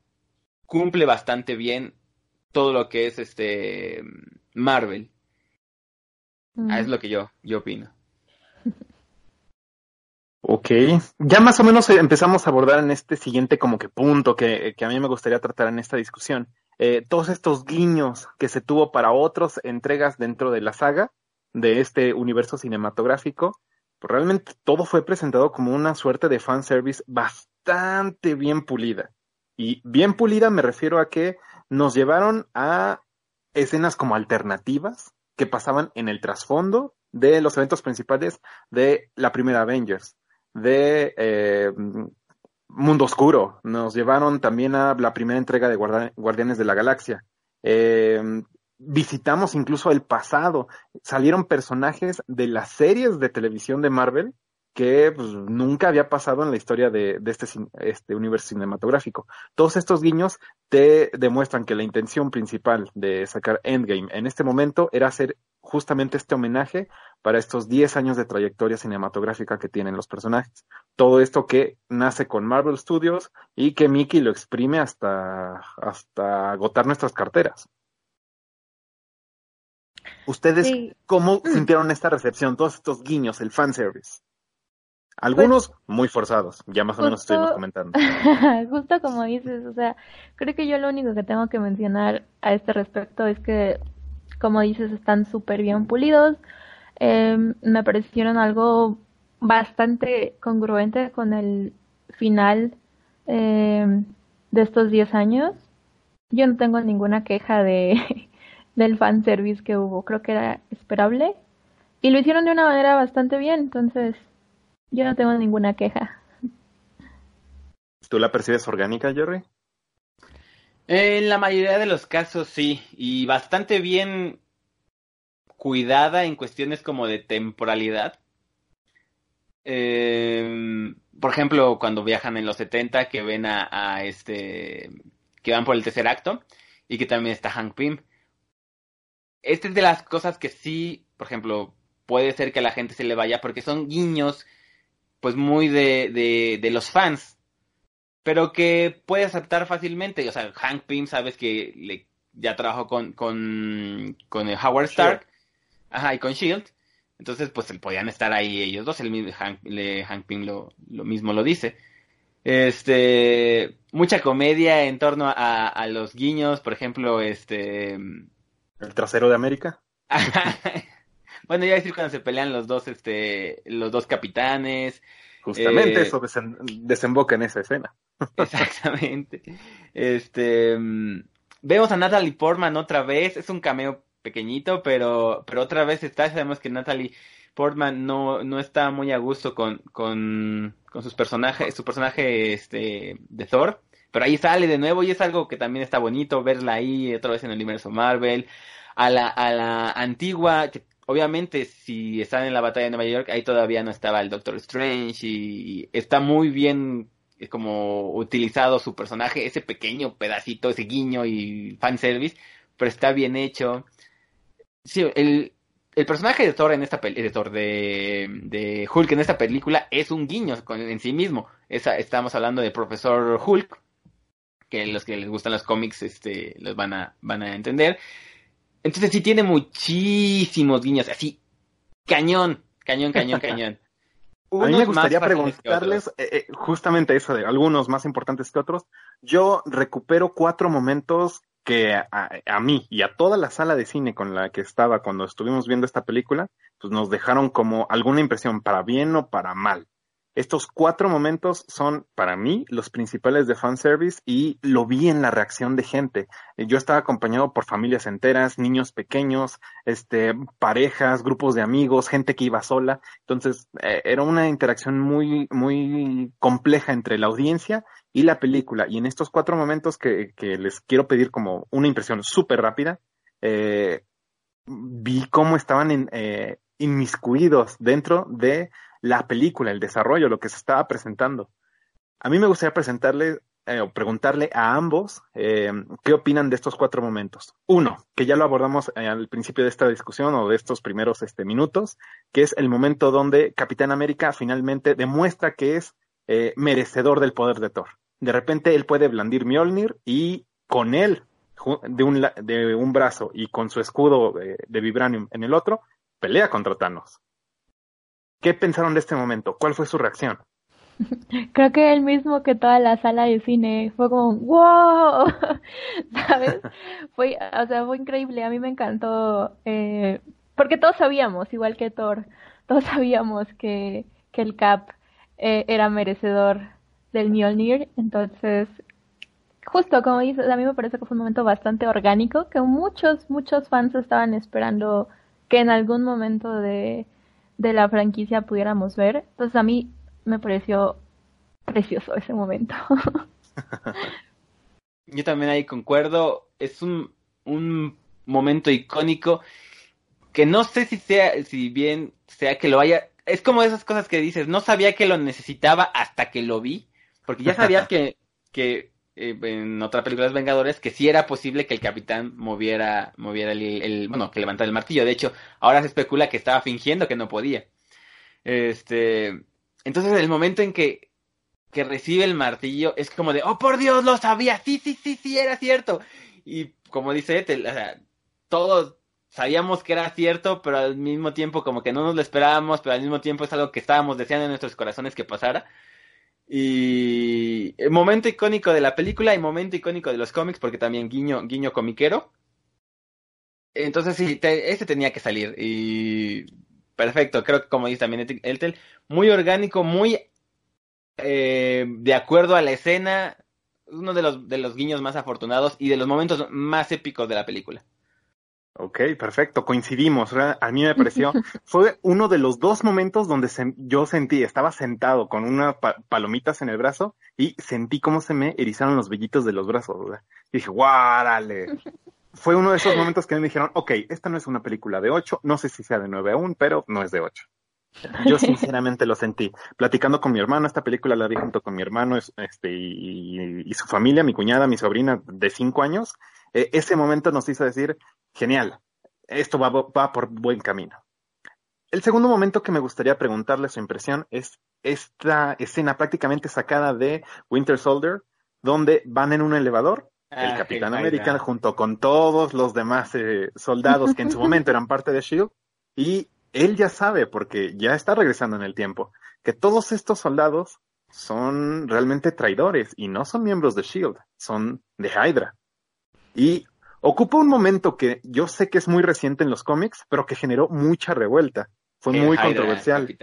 cumple bastante bien todo lo que es este Marvel. Ah, es lo que yo, yo opino. Ok, ya más o menos empezamos a abordar en este siguiente como que punto que, que a mí me gustaría tratar en esta discusión. Eh, todos estos guiños que se tuvo para otras entregas dentro de la saga de este universo cinematográfico, pues realmente todo fue presentado como una suerte de fanservice bastante bien pulida. Y bien pulida me refiero a que nos llevaron a escenas como alternativas que pasaban en el trasfondo de los eventos principales de la primera Avengers, de eh, Mundo Oscuro. Nos llevaron también a la primera entrega de Guardianes de la Galaxia. Eh, visitamos incluso el pasado. Salieron personajes de las series de televisión de Marvel que pues, nunca había pasado en la historia de, de este, este, universo cinematográfico. Todos estos guiños te demuestran que la intención principal de sacar Endgame en este momento era hacer justamente este homenaje para estos 10 años de trayectoria cinematográfica que tienen los personajes. Todo esto que nace con Marvel Studios y que Mickey lo exprime hasta, hasta agotar nuestras carteras. ¿Ustedes cómo mm. sintieron esta recepción, todos estos guiños, el fanservice? Algunos pues, muy forzados, ya más o menos estuvimos comentando. justo como dices, o sea, creo que yo lo único que tengo que mencionar a este respecto es que, como dices, están súper bien pulidos. Eh, me parecieron algo bastante congruente con el final eh, de estos 10 años. Yo no tengo ninguna queja de del fanservice que hubo, creo que era esperable. Y lo hicieron de una manera bastante bien, entonces yo no tengo ninguna queja. ¿Tú la percibes orgánica, Jerry? En la mayoría de los casos sí, y bastante bien cuidada en cuestiones como de temporalidad. Eh, por ejemplo, cuando viajan en los 70, que ven a, a, este, que van por el tercer acto, y que también está Hank Pym. Esta es de las cosas que sí, por ejemplo, puede ser que a la gente se le vaya, porque son guiños pues muy de, de, de los fans, pero que puede aceptar fácilmente. O sea, Hank Pym, sabes que le, ya trabajó con, con, con el Howard Stark, ajá, y con Shield. Entonces, pues podían estar ahí ellos dos. El mismo Hank, le, Hank Pym lo, lo mismo lo dice. Este, mucha comedia en torno a, a los guiños, por ejemplo, este. El trasero de América. Bueno, ya decir cuando se pelean los dos, este, los dos capitanes. Justamente eso desemboca en esa escena. Exactamente. Este, mm, vemos a Natalie Portman otra vez, es un cameo pequeñito, pero, pero otra vez está, sabemos que Natalie Portman no, no está muy a gusto con, con, con sus personajes, su personaje este, de Thor, pero ahí sale de nuevo y es algo que también está bonito verla ahí otra vez en el universo Marvel. A la, a la antigua, que obviamente si están en la batalla de Nueva York, ahí todavía no estaba el Doctor Strange y está muy bien eh, como utilizado su personaje, ese pequeño pedacito, ese guiño y fanservice, pero está bien hecho. Sí, el, el personaje de Thor en esta de Thor de, de Hulk en esta película es un guiño en sí mismo. Esa, estamos hablando de Profesor Hulk, que los que les gustan los cómics este, los van a, van a entender. Entonces sí tiene muchísimos guiños, así, cañón, cañón, cañón, cañón. a mí me gustaría preguntarles eh, eh, justamente eso de algunos más importantes que otros. Yo recupero cuatro momentos que a, a, mí y a toda la sala de cine con la que estaba cuando estuvimos viendo esta película, pues nos dejaron como alguna impresión para bien o para mal. Estos cuatro momentos son para mí los principales de fanservice y lo vi en la reacción de gente. Yo estaba acompañado por familias enteras, niños pequeños, este, parejas, grupos de amigos, gente que iba sola. Entonces, eh, era una interacción muy, muy compleja entre la audiencia y la película. Y en estos cuatro momentos que, que les quiero pedir como una impresión súper rápida, eh, vi cómo estaban en, eh, inmiscuidos dentro de la película, el desarrollo, lo que se estaba presentando. A mí me gustaría presentarle eh, o preguntarle a ambos eh, qué opinan de estos cuatro momentos. Uno, que ya lo abordamos eh, al principio de esta discusión o de estos primeros este, minutos, que es el momento donde Capitán América finalmente demuestra que es merecedor del poder de Thor. De repente él puede blandir Mjolnir y con él de un, de un brazo y con su escudo de vibranium en el otro, pelea contra Thanos. ¿Qué pensaron de este momento? ¿Cuál fue su reacción? Creo que el mismo que toda la sala de cine fue como wow, ¿sabes? fue, o sea, fue increíble. A mí me encantó eh, porque todos sabíamos, igual que Thor, todos sabíamos que, que el Cap eh, era merecedor del Mjolnir. Entonces, justo como dices, a mí me parece que fue un momento bastante orgánico que muchos muchos fans estaban esperando que en algún momento de de la franquicia pudiéramos ver. Entonces a mí me pareció precioso ese momento. Yo también ahí concuerdo. Es un, un momento icónico que no sé si sea, si bien sea que lo haya. Es como esas cosas que dices, no sabía que lo necesitaba hasta que lo vi, porque ya sabía que, que eh, en otra película de Vengadores que sí era posible que el capitán moviera, moviera el, bueno, que levantara el martillo. De hecho, ahora se especula que estaba fingiendo que no podía. Este, entonces el momento en que, que recibe el martillo es como de, oh por Dios, lo sabía, sí, sí, sí, sí, era cierto. Y como dice Ethel, o sea, todos sabíamos que era cierto, pero al mismo tiempo como que no nos lo esperábamos, pero al mismo tiempo es algo que estábamos deseando en nuestros corazones que pasara. Y el momento icónico de la película y momento icónico de los cómics, porque también guiño, guiño comiquero. Entonces sí, este tenía que salir. Y perfecto, creo que como dice también Eltel, muy orgánico, muy eh, de acuerdo a la escena, uno de los, de los guiños más afortunados y de los momentos más épicos de la película. Ok, perfecto, coincidimos. A mí me pareció, fue uno de los dos momentos donde yo sentí, estaba sentado con unas palomitas en el brazo y sentí cómo se me erizaron los vellitos de los brazos. Y dije, guárale. fue uno de esos momentos que me dijeron, ok, esta no es una película de ocho, no sé si sea de nueve aún, pero no es de ocho. Yo sinceramente lo sentí. Platicando con mi hermano, esta película la vi junto con mi hermano este, y, su familia, mi cuñada, mi sobrina de cinco años. Eh, ese momento nos hizo decir, genial, esto va, va por buen camino. El segundo momento que me gustaría preguntarle su impresión es esta escena prácticamente sacada de Winter Soldier, donde van en un elevador, el ah, Capitán América junto con todos los demás eh, soldados que en su momento eran parte de Shield, y él ya sabe, porque ya está regresando en el tiempo, que todos estos soldados son realmente traidores y no son miembros de Shield, son de Hydra. Y ocupa un momento que yo sé que es muy reciente en los cómics, pero que generó mucha revuelta. Fue muy controversial.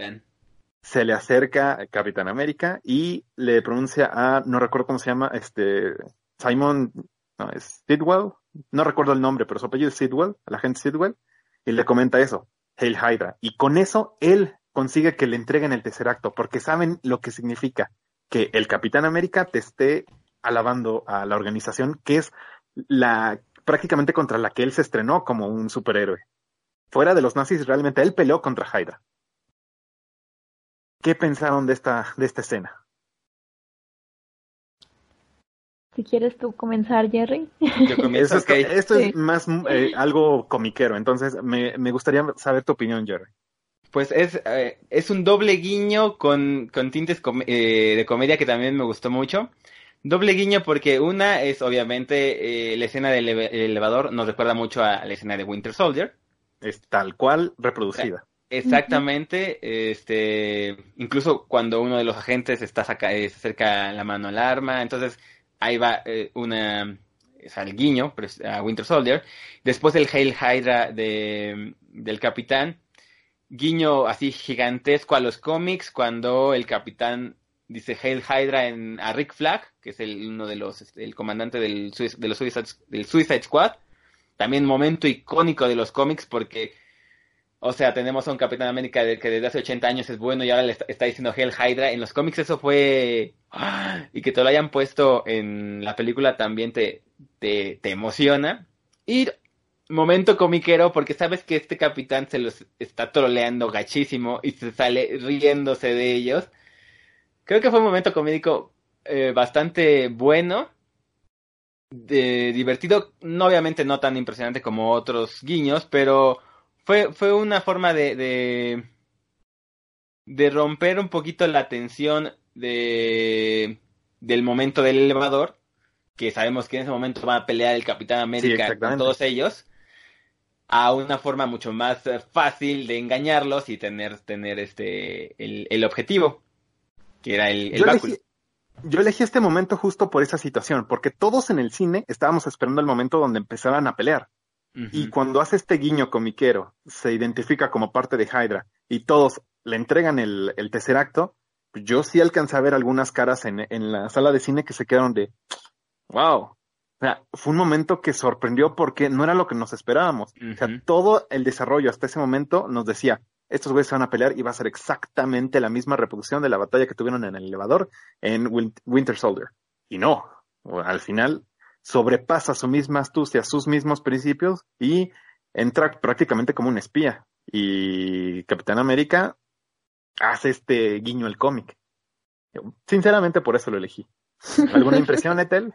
se le acerca Capitán América y le pronuncia a, no recuerdo cómo se llama, este, Simon, no, es Sidwell, no recuerdo el nombre, pero su apellido es Sidwell, la gente Sidwell, y le comenta eso, Hail Hydra. Y con eso él consigue que le entreguen el tercer acto, porque saben lo que significa que el Capitán América te esté alabando a la organización, que es la prácticamente contra la que él se estrenó como un superhéroe. Fuera de los nazis, realmente él peleó contra Hydra. ¿Qué pensaron de esta, de esta escena? Si quieres tú comenzar, Jerry. esto es más eh, algo comiquero, entonces me, me, gustaría saber tu opinión, Jerry. Pues es, eh, es un doble guiño con, con tintes eh, de comedia que también me gustó mucho. Doble guiño porque una es obviamente la escena del elevador nos recuerda mucho a la escena de Winter Soldier. Es tal cual reproducida. Exactamente, este, incluso cuando uno de los agentes está saca, se acerca la mano al arma, entonces ahí va eh, una, es al guiño a Winter Soldier. Después el Hail Hydra de, del Capitán, guiño así gigantesco a los cómics cuando el Capitán dice Hail Hydra en, a Rick Flag, que es el, uno de los, este, el comandante del, Suicide, del Suicide Squad. También momento icónico de los cómics porque o sea, tenemos a un Capitán América que desde hace 80 años es bueno y ahora le está, diciendo Hell Hydra. En los cómics eso fue... ¡ah! Y que te lo hayan puesto en la película también te, te, emociona. Y momento comiquero porque sabes que este capitán se los está troleando gachísimo y se sale riéndose de ellos. Creo que fue un momento comédico eh, bastante bueno. De, divertido, no obviamente no tan impresionante como otros guiños, pero fue, fue una forma de, de, de romper un poquito la tensión de, del momento del elevador, que sabemos que en ese momento va a pelear el Capitán América con todos ellos, a una forma mucho más fácil de engañarlos y tener, tener este el, el objetivo, que era el, el yo Elegí, yo elegí este momento justo por esa situación, porque todos en el cine estábamos esperando el momento donde empezaran a pelear. Y cuando hace este guiño comiquero, se identifica como parte de Hydra y todos le entregan el, el tercer acto, yo sí alcancé a ver algunas caras en, en la sala de cine que se quedaron de, wow. O sea, fue un momento que sorprendió porque no era lo que nos esperábamos. O sea, todo el desarrollo hasta ese momento nos decía, estos güeyes se van a pelear y va a ser exactamente la misma reproducción de la batalla que tuvieron en el elevador en Winter Soldier. Y no, al final sobrepasa su misma astucia, sus mismos principios y entra prácticamente como un espía. Y Capitán América hace este guiño al cómic. Sinceramente por eso lo elegí. ¿Alguna impresión, Etel?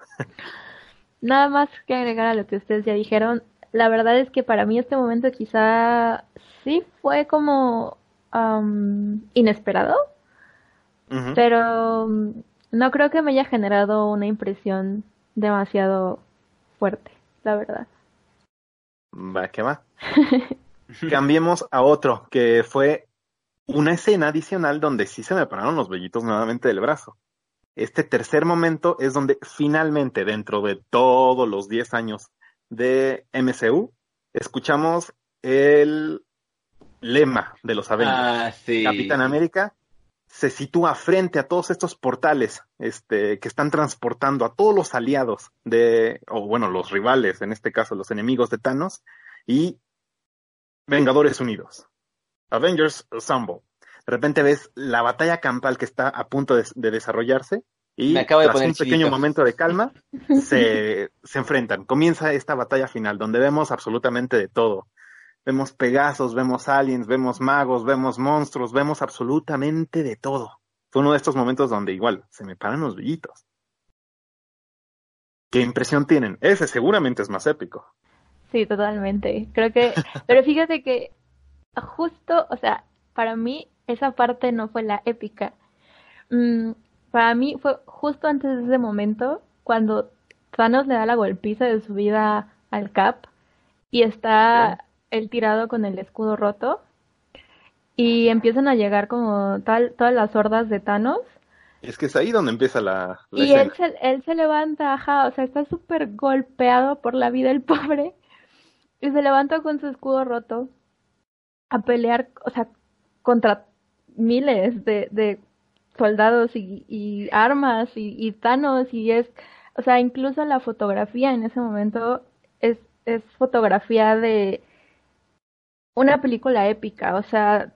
Nada más que agregar a lo que ustedes ya dijeron. La verdad es que para mí este momento quizá sí fue como inesperado, pero no creo que me haya generado una impresión demasiado fuerte, la verdad. Va, ¿qué va? Cambiemos a otro, que fue una escena adicional donde sí se me pararon los vellitos nuevamente del brazo. Este tercer momento es donde finalmente, dentro de todos los 10 años de MCU, escuchamos el lema de los Avengers. Ah, Capitán América se sitúa frente a todos estos portales este, que están transportando a todos los aliados de, o bueno, los rivales, en este caso los enemigos de Thanos, y Vengadores Unidos. Avengers Assemble. De repente ves la batalla campal que está a punto de, desarrollarse y tras un pequeño momento de calma se, se enfrentan. Comienza esta batalla final donde vemos absolutamente de todo Vemos Pegasos, vemos aliens, vemos magos, vemos monstruos, vemos absolutamente de todo. Fue uno de estos momentos donde igual se me paran los brillitos. ¿Qué impresión tienen? Ese seguramente es más épico. Sí, totalmente. Creo que, pero fíjate que justo, o sea, para mí esa parte no fue la épica. Mm, para mí fue justo antes de ese momento cuando Thanos le da la golpiza de su vida al Cap y está el tirado con el escudo roto. Y empiezan a llegar como tal todas las hordas de Thanos. Es que es ahí donde empieza la, y Él, se, él se levanta, ajá, o sea, está súper golpeado por la vida el pobre. Y se levanta con su escudo roto a pelear, o sea, contra miles de, de soldados y, y armas y, y, Thanos y es, o sea, incluso la fotografía en ese momento es, es fotografía de una película épica, o sea,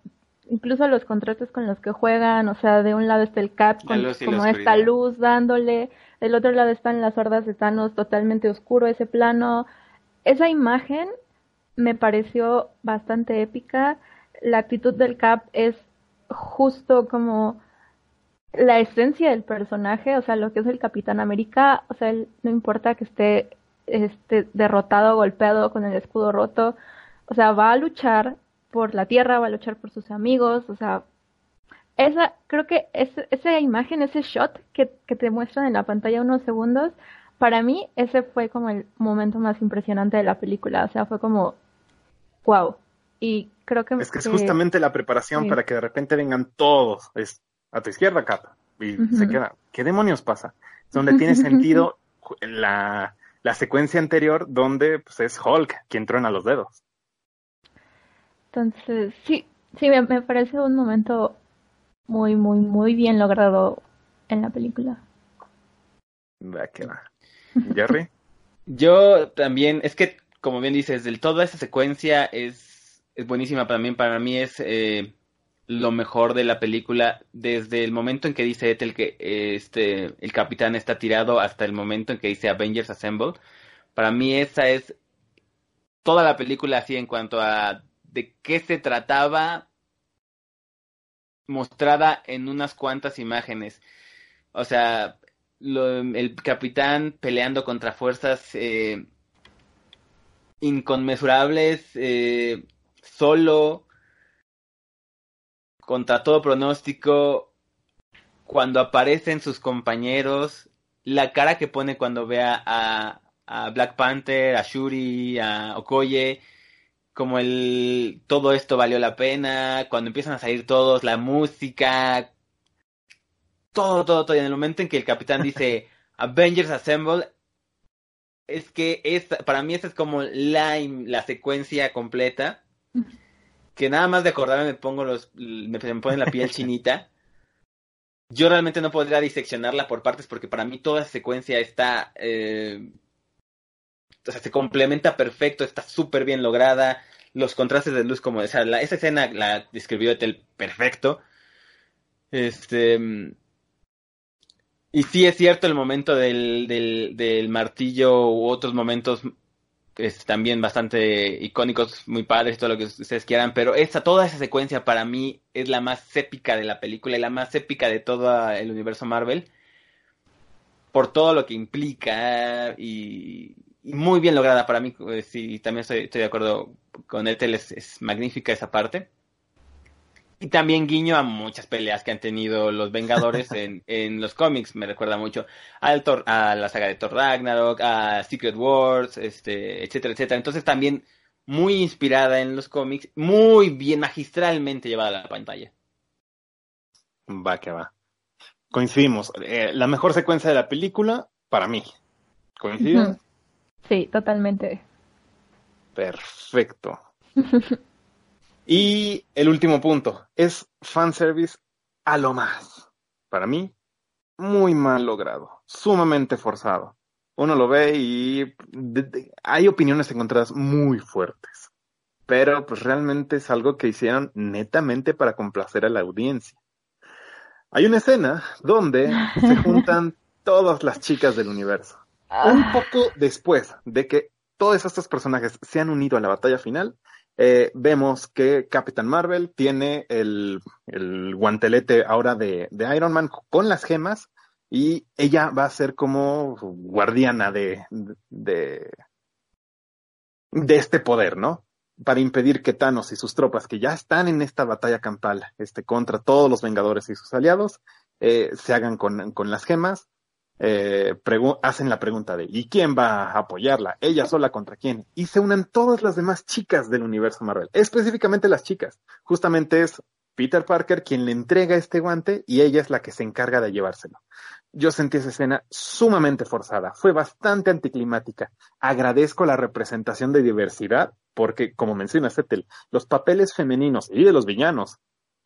incluso los contrastes con los que juegan, o sea, de un lado está el Cap con como esta luz dándole, del otro lado están las hordas de Thanos totalmente oscuro ese plano. Esa imagen me pareció bastante épica. La actitud del Cap es justo como la esencia del personaje, o sea, lo que es el Capitán América, o sea, no importa que esté este, derrotado, golpeado con el escudo roto, o sea, va a luchar por la tierra, va a luchar por sus amigos, o sea, esa, creo que esa imagen, ese shot que, que te muestran en la pantalla unos segundos, para mí ese fue como el momento más impresionante de la película, o sea, fue como, wow. Y creo que... Es que es justamente la preparación para que de repente vengan todos, es a tu izquierda, capa, y se queda, ¿qué demonios pasa? Donde tiene sentido la, la secuencia anterior donde pues, es Hulk quien truena los dedos. Entonces, sí, sí, me, me parece un momento muy, muy, muy bien logrado en la película. Va que va. Jerry. Yo también, es que, como bien dices, del toda esa secuencia es, es buenísima también. Para mí es eh, lo mejor de la película desde el momento en que dice Ethel que este, el capitán está tirado hasta el momento en que dice Avengers Assemble. Para mí esa es toda la película así en cuanto a de qué se trataba mostrada en unas cuantas imágenes. O sea, el capitán peleando contra fuerzas eh, inconmensurables, eh, solo, contra todo pronóstico, cuando aparecen sus compañeros, la cara que pone cuando ve a, a Black Panther, a Shuri, a Okoye, como el todo esto valió la pena, cuando empiezan a salir todos, la música, todo, todo, todo. Y en el momento en que el capitán dice Avengers Assemble, es que es, para mí esa es como la, la secuencia completa. Que nada más de acordarme me pongo los, me, me pone la piel chinita. Yo realmente no podría diseccionarla por partes porque para mí toda esa secuencia está eh, o sea, se complementa perfecto, está súper bien lograda, los contrastes de luz como, o sea, la, esa escena la describió Etel perfecto. Este, y sí es cierto el momento del, del, del martillo u otros momentos es también bastante icónicos, muy padres, todo lo que ustedes quieran, pero esa, toda esa secuencia para mí es la más épica de la película y la más épica de todo el universo Marvel, por todo lo que implica y, muy bien lograda para mí. Eh, sí, también estoy, de acuerdo con Ethel, es, magnífica esa parte. Y también guiño a muchas peleas que han tenido los Vengadores en, en los cómics. Me recuerda mucho al a la saga de Thor Ragnarok, a Secret Wars, este, etcétera, etcétera. Entonces también muy inspirada en los cómics, muy bien, magistralmente llevada a la pantalla. Va que va. Coincidimos. Eh, la mejor secuencia de la película, para mí. ¿Coincidimos? Sí, totalmente. Perfecto. y el último punto es fanservice a lo más. Para mí, muy mal logrado, sumamente forzado. Uno lo ve y hay opiniones encontradas muy fuertes, pero pues realmente es algo que hicieron netamente para complacer a la audiencia. Hay una escena donde se juntan todas las chicas del universo un poco después de que todos estos personajes se han unido a la batalla final, eh, vemos que Captain Marvel tiene el, el guantelete ahora de, de, Iron Man con las gemas y ella va a ser como guardiana de, de, de este poder, ¿no? Para impedir que Thanos y sus tropas, que ya están en esta batalla campal este, contra todos los Vengadores y sus aliados, eh, se hagan con, con las gemas eh, hacen la pregunta de ¿y quién va a apoyarla? ¿Ella sola contra quién? Y se unen todas las demás chicas del universo Marvel, específicamente las chicas. Justamente es Peter Parker quien le entrega este guante y ella es la que se encarga de llevárselo. Yo sentí esa escena sumamente forzada, fue bastante anticlimática. Agradezco la representación de diversidad porque, como menciona Setel, los papeles femeninos y de los villanos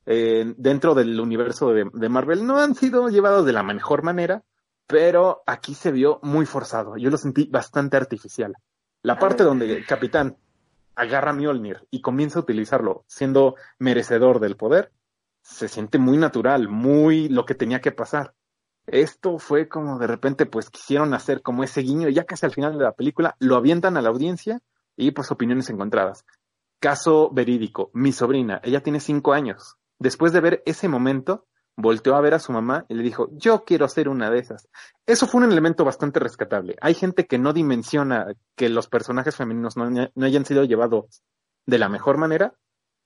eh, dentro del universo de, de, Marvel no han sido llevados de la mejor manera, pero aquí se vio muy forzado. Yo lo sentí bastante artificial. La parte donde el capitán agarra a Mjolnir y comienza a utilizarlo siendo merecedor del poder, se siente muy natural, muy lo que tenía que pasar. Esto fue como de repente pues quisieron hacer como ese guiño, ya casi al final de la película lo avientan a la audiencia y pues opiniones encontradas. Caso verídico, mi sobrina, ella tiene cinco años. Después de ver ese momento, volteó a ver a su mamá y le dijo, yo quiero ser una de esas. Eso fue un elemento bastante rescatable. Hay gente que no dimensiona que los personajes femeninos no, no hayan sido llevados de la mejor manera,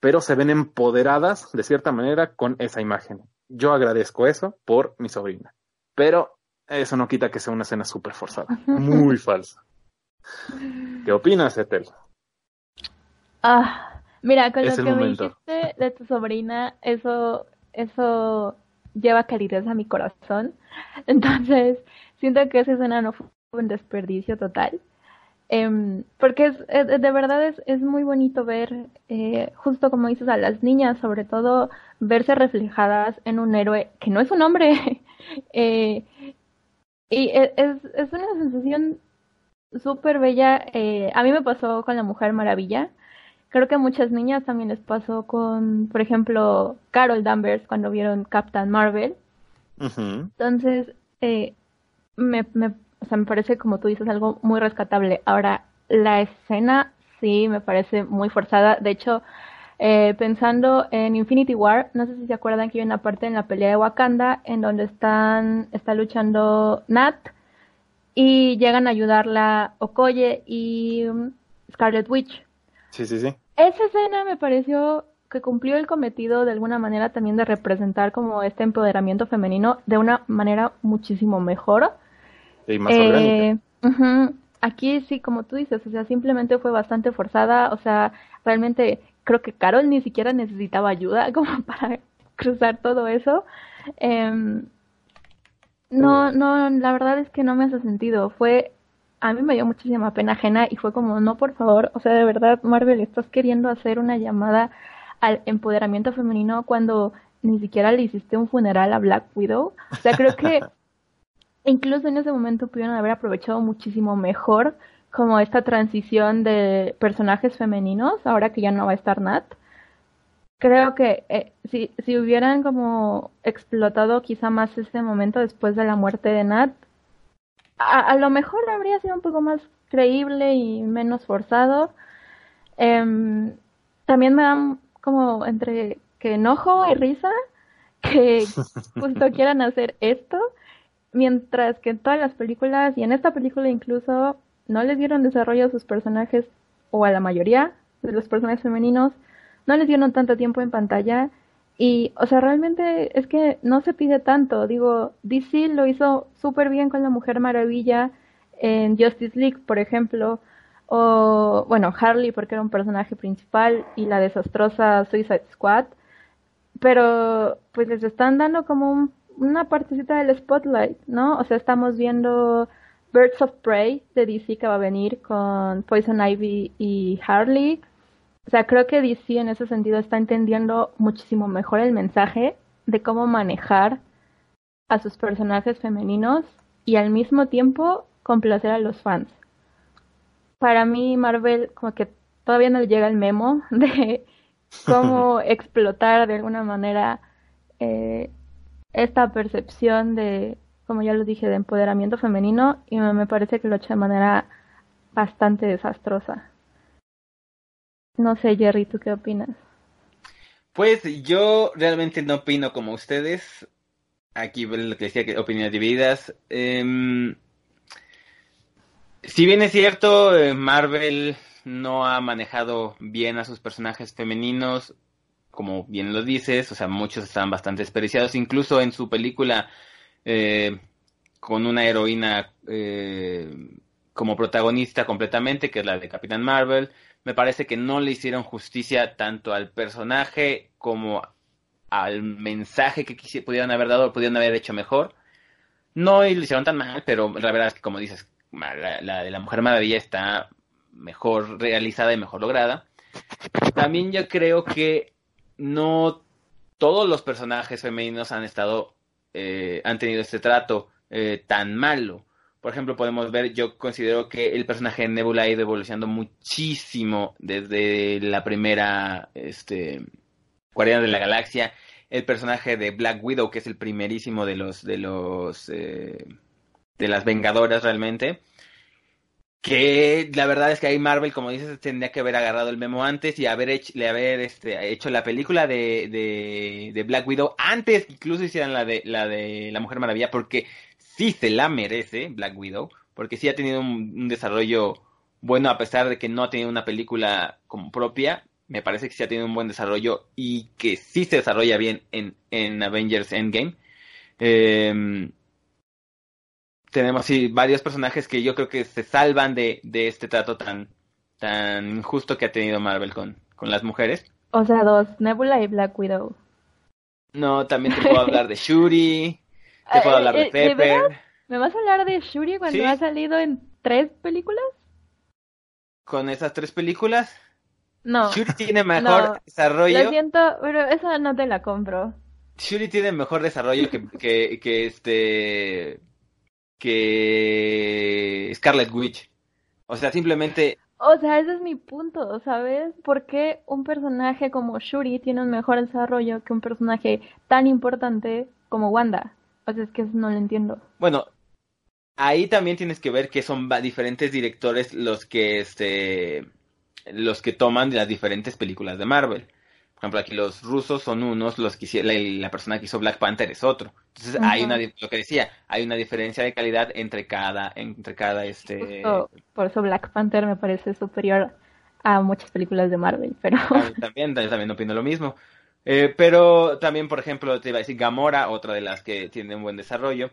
pero se ven empoderadas de cierta manera con esa imagen. Yo agradezco eso por mi sobrina. Pero eso no quita que sea una escena súper forzada, muy falsa. ¿Qué opinas, Ethel? Ah, mira, con lo que me dijiste de tu sobrina, eso, eso lleva calidez a mi corazón. Entonces, siento que esa escena no fue un desperdicio total. Eh, porque es, es, de verdad es, es muy bonito ver, eh, justo como dices, a las niñas, sobre todo, verse reflejadas en un héroe que no es un hombre. eh, y e, es, es una sensación súper bella. Eh, a mí me pasó con la Mujer Maravilla. Creo que a muchas niñas también les pasó con, por ejemplo, Carol Danvers cuando vieron Captain Marvel. Uh -huh. Entonces, eh, me, me o sea, me parece, como tú dices, algo muy rescatable. Ahora, la escena sí me parece muy forzada. De hecho, eh, pensando en Infinity War, no sé si se acuerdan que hay una parte en la pelea de Wakanda en donde están, está luchando Nat y llegan a ayudarla Okoye y um, Scarlet Witch. Sí, sí, sí. Esa escena me pareció que cumplió el cometido de alguna manera también de representar como este empoderamiento femenino de una manera muchísimo mejor y más eh, uh -huh. Aquí sí, como tú dices, o sea, simplemente fue bastante forzada, o sea, realmente creo que Carol ni siquiera necesitaba ayuda como para cruzar todo eso. Eh, no, no, la verdad es que no me hace sentido. Fue, a mí me dio muchísima pena ajena y fue como, no, por favor, o sea, de verdad, Marvel, estás queriendo hacer una llamada al empoderamiento femenino cuando ni siquiera le hiciste un funeral a Black Widow. O sea, creo que incluso en ese momento pudieron haber aprovechado muchísimo mejor como esta transición de personajes femeninos, ahora que ya no va a estar Nat. Creo que eh, si, si hubieran como explotado quizá más este momento después de la muerte de Nat, a, a lo mejor habría sido un poco más creíble y menos forzado. Eh, también me dan como entre que enojo y risa que justo quieran hacer esto mientras que en todas las películas y en esta película incluso no les dieron desarrollo a sus personajes o a la mayoría de los personajes femeninos, no les dieron tanto tiempo en pantalla y, o sea, realmente es que no se pide tanto. Digo, DC lo hizo súper bien con la Mujer Maravilla en Justice League, por ejemplo, o, bueno, Harley porque era un personaje principal y la desastrosa Suicide Squad, pero pues les están dando como un una partecita del spotlight, ¿no? O sea, estamos viendo Birds of Prey de DC que va a venir con Poison Ivy y Harley. O sea, creo que DC en ese sentido está entendiendo muchísimo mejor el mensaje de cómo manejar a sus personajes femeninos y al mismo tiempo complacer a los fans. Para mí Marvel como que todavía no llega el memo de cómo explotar de alguna manera eh, esta percepción de, como ya lo dije, de empoderamiento femenino y me parece que lo ha hecho de manera bastante desastrosa. No sé, Jerry, ¿tú qué opinas? Pues yo realmente no opino como ustedes. Aquí lo que decía que opiniones divididas. Eh, si bien es cierto, eh, Marvel no ha manejado bien a sus personajes femeninos, como bien lo dices, o sea, muchos están bastante desperdiciados, incluso en su película eh, con una heroína eh, como protagonista completamente, que es la de Capitán Marvel, me parece que no le hicieron justicia tanto al personaje como al mensaje que pudieran haber dado o pudieran haber hecho mejor. No lo hicieron tan mal, pero la verdad es que como dices, la, la de la Mujer Maravilla está mejor realizada y mejor lograda. También yo creo que no todos los personajes femeninos han estado, eh, han tenido este trato eh, tan malo. Por ejemplo, podemos ver, yo considero que el personaje de Nebula ha ido evolucionando muchísimo desde la primera, este, de la Galaxia. El personaje de Black Widow, que es el primerísimo de los, de los, eh, de las Vengadoras realmente que la verdad es que ahí Marvel, como dices, tendría que haber agarrado el memo antes y haber hecho, este, la película de, de, de, Black Widow antes incluso hicieran la de la de la Mujer Maravilla, porque sí se la merece Black Widow, porque sí ha tenido un, desarrollo bueno a pesar de que no ha tenido una película como propia, me parece que sí ha tenido un buen desarrollo y que sí se desarrolla bien en, en Avengers Endgame. Eh, tenemos sí, varios personajes que yo creo que se salvan de, de este trato tan, tan injusto que ha tenido Marvel con, con las mujeres. O sea, dos, Nebula y Black Widow. No, también te puedo hablar de Shuri, te puedo hablar de eh, Pepper. ¿Me vas a hablar de Shuri cuando ha salido en tres películas? ¿Con esas tres películas? No. Shuri tiene mejor desarrollo. Lo siento, pero esa no te la compro. Shuri tiene mejor desarrollo que, que, que este que Scarlet Witch. O sea, simplemente... O sea, ese es mi punto, ¿sabes? ¿Por qué un personaje como Shuri tiene un mejor desarrollo que un personaje tan importante como Wanda? Sea, es que no lo entiendo. Bueno, ahí también tienes que ver que son diferentes directores los que este los que toman las diferentes películas de Marvel ejemplo, aquí los rusos son unos, los que la, la persona que hizo Black Panther es otro. Entonces hay una, lo que decía, hay una diferencia de calidad entre cada, entre cada este. por eso Black Panther me parece superior a muchas películas de Marvel, pero. También, también opino lo mismo. Eh, pero también, por ejemplo, te iba a decir Gamora, otra de las que tiene un buen desarrollo.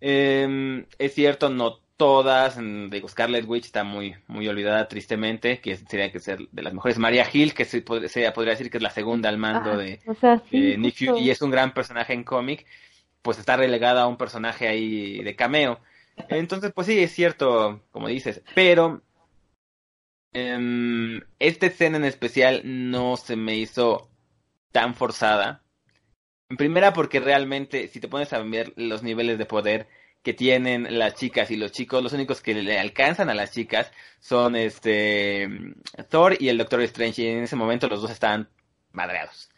Eh, es cierto, no todas. Digo, Scarlet Witch está muy, muy olvidada tristemente, que sería que ser de las mejores. María Hill, que se, podría, podría decir que es la segunda al mando de, Nick Fury y es un gran personaje en cómic, pues está relegada a un personaje ahí de cameo. Entonces, pues sí, es cierto, como dices, pero eh, esta escena en especial no se me hizo tan forzada. En primera, porque realmente, si te pones a ver los niveles de poder, que tienen las chicas y los chicos, los únicos que le alcanzan a las chicas son este Thor y el Doctor Strange y en ese momento los dos están madreados.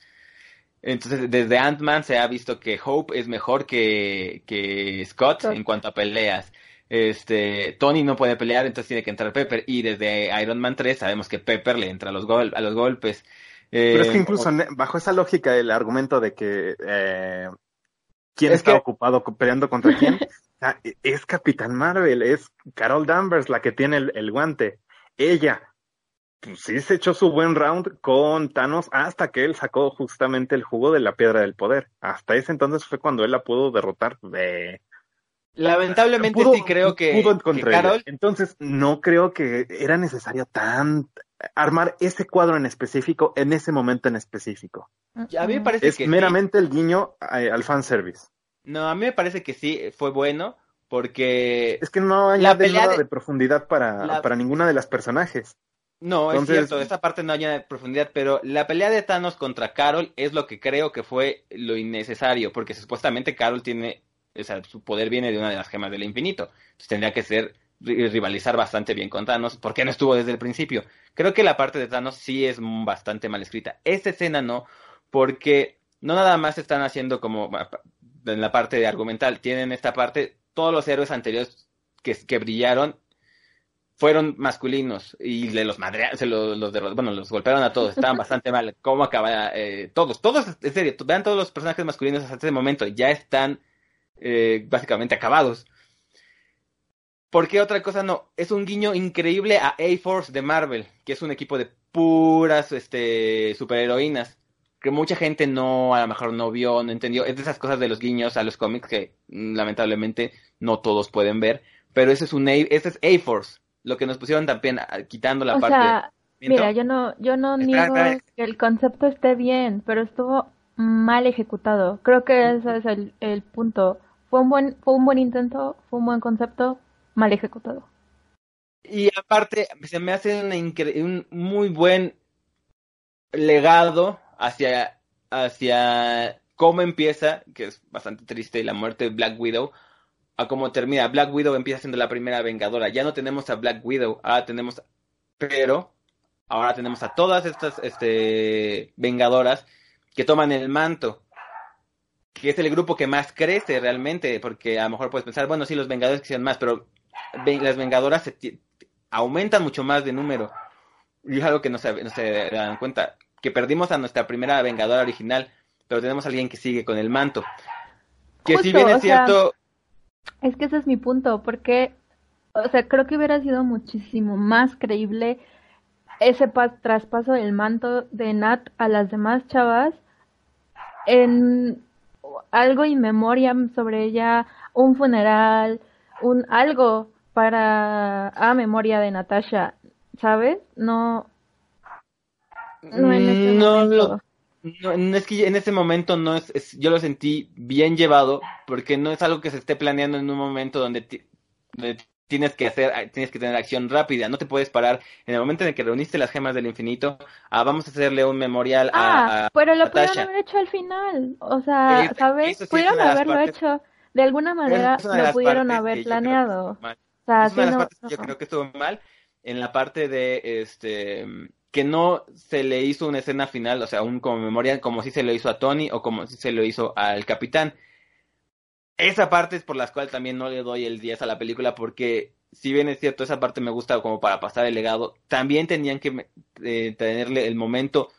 Entonces, desde Ant-Man se ha visto que Hope es mejor que, que Scott en cuanto a peleas. Este, Tony no puede pelear, entonces tiene que entrar Pepper. Y desde Iron Man 3 sabemos que Pepper le entra a los, a los golpes. Pero es que eh, incluso bajo esa lógica, el argumento de que eh, quién está ocupado peleando contra quién, E, es Capitán Marvel, es Carol Danvers la que tiene el, guante. Ella, pues sí se echó su buen round con Thanos hasta que él sacó justamente el jugo de la piedra del poder. Hasta ese entonces fue cuando él la pudo derrotar. De... Lamentablemente sí creo que, Carol... Entonces no creo que era necesario tan armar ese cuadro en específico en ese momento en específico. A mí me parece es meramente el guiño eh, al fanservice. No, a mí me parece que sí fue bueno porque... Es que no hay nada de... profundidad para, para ninguna de las personajes. No, es cierto, esa parte no hay profundidad, pero la pelea de Thanos contra Carol es lo que creo que fue lo innecesario, porque supuestamente Carol tiene, o sea, su poder viene de una de las gemas del infinito, entonces tendría que ser rivalizar bastante bien con Thanos, porque no estuvo desde el principio. Creo que la parte de Thanos sí es bastante mal escrita. Esta escena no, porque no nada más están haciendo como en la parte de argumental, tienen esta parte, todos los héroes anteriores que, que brillaron fueron masculinos y le los madrearon, se los, los bueno, los golpearon a todos, estaban bastante mal. ¿Cómo acaba? Eh, todos, todos, en serio, vean todos los personajes masculinos hasta ese momento, ya están eh, básicamente acabados. ¿Por qué otra cosa no? Es un guiño increíble a A-Force de Marvel, que es un equipo de puras este, superheroínas que mucha gente no, a lo mejor no vio, no entendió. Es de esas cosas de los guiños a los cómics que mm, lamentablemente no todos pueden ver. Pero ese es un A, ese es A-Force. Lo que nos pusieron también ah, quitando la o parte. Sea, mira, yo no, yo no niego que el concepto esté bien, pero estuvo mal ejecutado. Creo que ese es el, el punto. Fue un buen, fue un buen intento, fue un buen concepto, mal ejecutado. Y aparte, se me hace un muy buen legado hacia hacia cómo empieza, que es bastante triste, la muerte de Black Widow, a cómo termina. Black Widow empieza siendo la primera vengadora. Ya no tenemos a Black Widow, ahora tenemos, pero ahora tenemos a todas estas este, vengadoras que toman el manto que es el grupo que más crece realmente, porque a lo mejor puedes pensar, bueno, sí, los Vengadores crecen más, pero las Vengadoras se aumentan mucho más de número. Y es algo que no se, no se dan cuenta, que perdimos a nuestra primera Vengadora original, pero tenemos a alguien que sigue con el manto. Que si bien es cierto... es que ese es mi punto, porque, o sea, creo que hubiera sido muchísimo más creíble ese traspaso del manto de Nat a las demás chavas en algo in memoria sobre ella, un funeral, un algo para a memoria de Natasha, ¿sabes? No no en este. No, es que en ese momento no es, yo lo sentí bien llevado porque no es algo que se esté planeando en un momento donde, tienes que hacer, tienes que tener acción rápida, no te puedes parar en el momento en el que reuniste las gemas del infinito, ah, vamos a hacerle un memorial a, ah, pero lo pudieron haber hecho al final, o sea, ¿sabes? pudieron haberlo hecho, de alguna manera lo pudieron haber planeado. O sea, es una de las partes que yo creo que estuvo mal en la parte de este que no se le hizo una escena final, o sea, un como memorial, como si se lo hizo a Tony o como si se lo hizo al capitán. Esa parte es por la cual también no le doy el 10 a la película, porque si bien es cierto, esa parte me gusta como para pasar el legado, también tenían que eh, tenerle el momento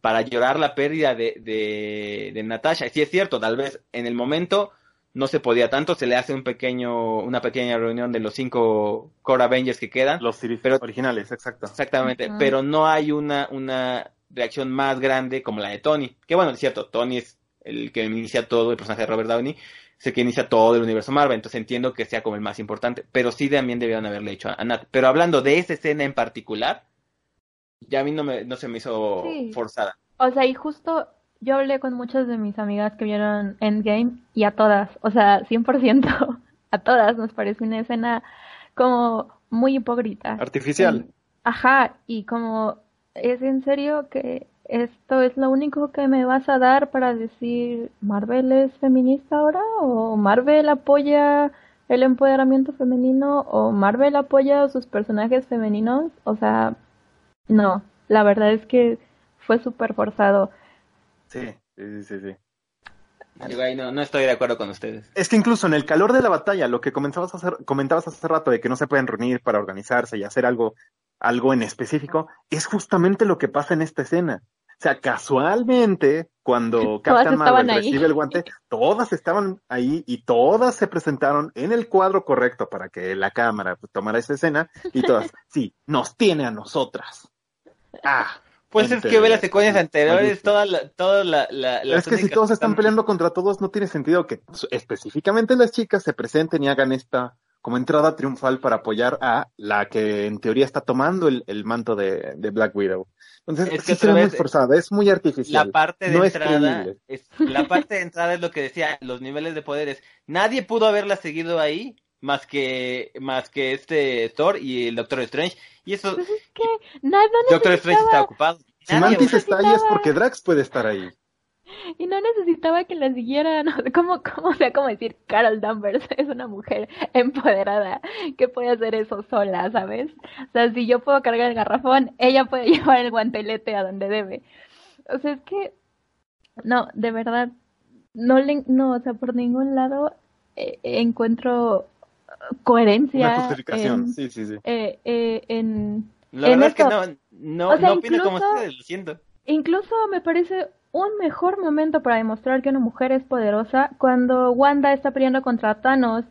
para llorar la pérdida de, de, de Natasha. Si es cierto, tal vez en el momento no se podía tanto, se le hace un pequeño, una pequeña reunión de los cinco Core Avengers que quedan. Los pero, originales, exacto. Exactamente, pero no hay una, una reacción más grande como la de Tony. Que bueno, es cierto, Tony es el que inicia todo, el personaje de Robert Downey, es el que inicia todo el universo Marvel, entonces entiendo que sea como el más importante, pero sí también debieron haberle hecho a, Nat. Pero hablando de esa escena en particular, ya a mí no, me, no se me hizo forzada. O sea, y justo yo hablé con muchas de mis amigas que vieron Endgame y a todas, o sea, 100%, a todas nos parece una escena como muy hipócrita. Artificial. ajá, y como, ¿es en serio que esto es lo único que me vas a dar para decir Marvel es feminista ahora? ¿O Marvel apoya el empoderamiento femenino? ¿O Marvel apoya a sus personajes femeninos? O sea, no, la verdad es que fue súper forzado. Sí, sí, sí, sí. no, no estoy de acuerdo con ustedes. Es que incluso en el calor de la batalla, lo que comenzabas a hacer, comentabas hace rato de que no se pueden reunir para organizarse y hacer algo, algo en específico, es justamente lo que pasa en esta escena. O sea, casualmente, cuando Captain Marvel recibe el guante, todas estaban ahí y todas se presentaron en el cuadro correcto para que la cámara tomara esa escena y todas, sí, nos tiene a nosotras. Ah, pues es que ve las secuencias anteriores, toda la, toda la, la, Es que si todos están peleando contra todos, no tiene sentido que específicamente las chicas se presenten y hagan esta como entrada triunfal para apoyar a la que en teoría está tomando el, el manto de, de, Black Widow. Entonces, es que es muy forzada, es muy artificial. La parte de entrada, es, la parte de entrada es lo que decía, los niveles de poderes. Nadie pudo haberla seguido ahí más que más que este Thor y el Doctor Strange y eso pues es que nada Doctor Strange está ocupado. Si Mantis está ahí es porque Drax puede estar ahí. Y no necesitaba que la siguieran como como o sea como decir Carol Danvers es una mujer empoderada que puede hacer eso sola sabes o sea si yo puedo cargar el garrafón ella puede llevar el guantelete a donde debe. O sea es que no de verdad no le no o sea por ningún lado eh, encuentro coherencia. Una justificación, sí, sí, sí. Eh, eh, en, La verdad es que no, no, no opino como ustedes, lo siento. Incluso me parece un mejor momento para demostrar que una mujer es poderosa cuando Wanda está peleando contra Thanos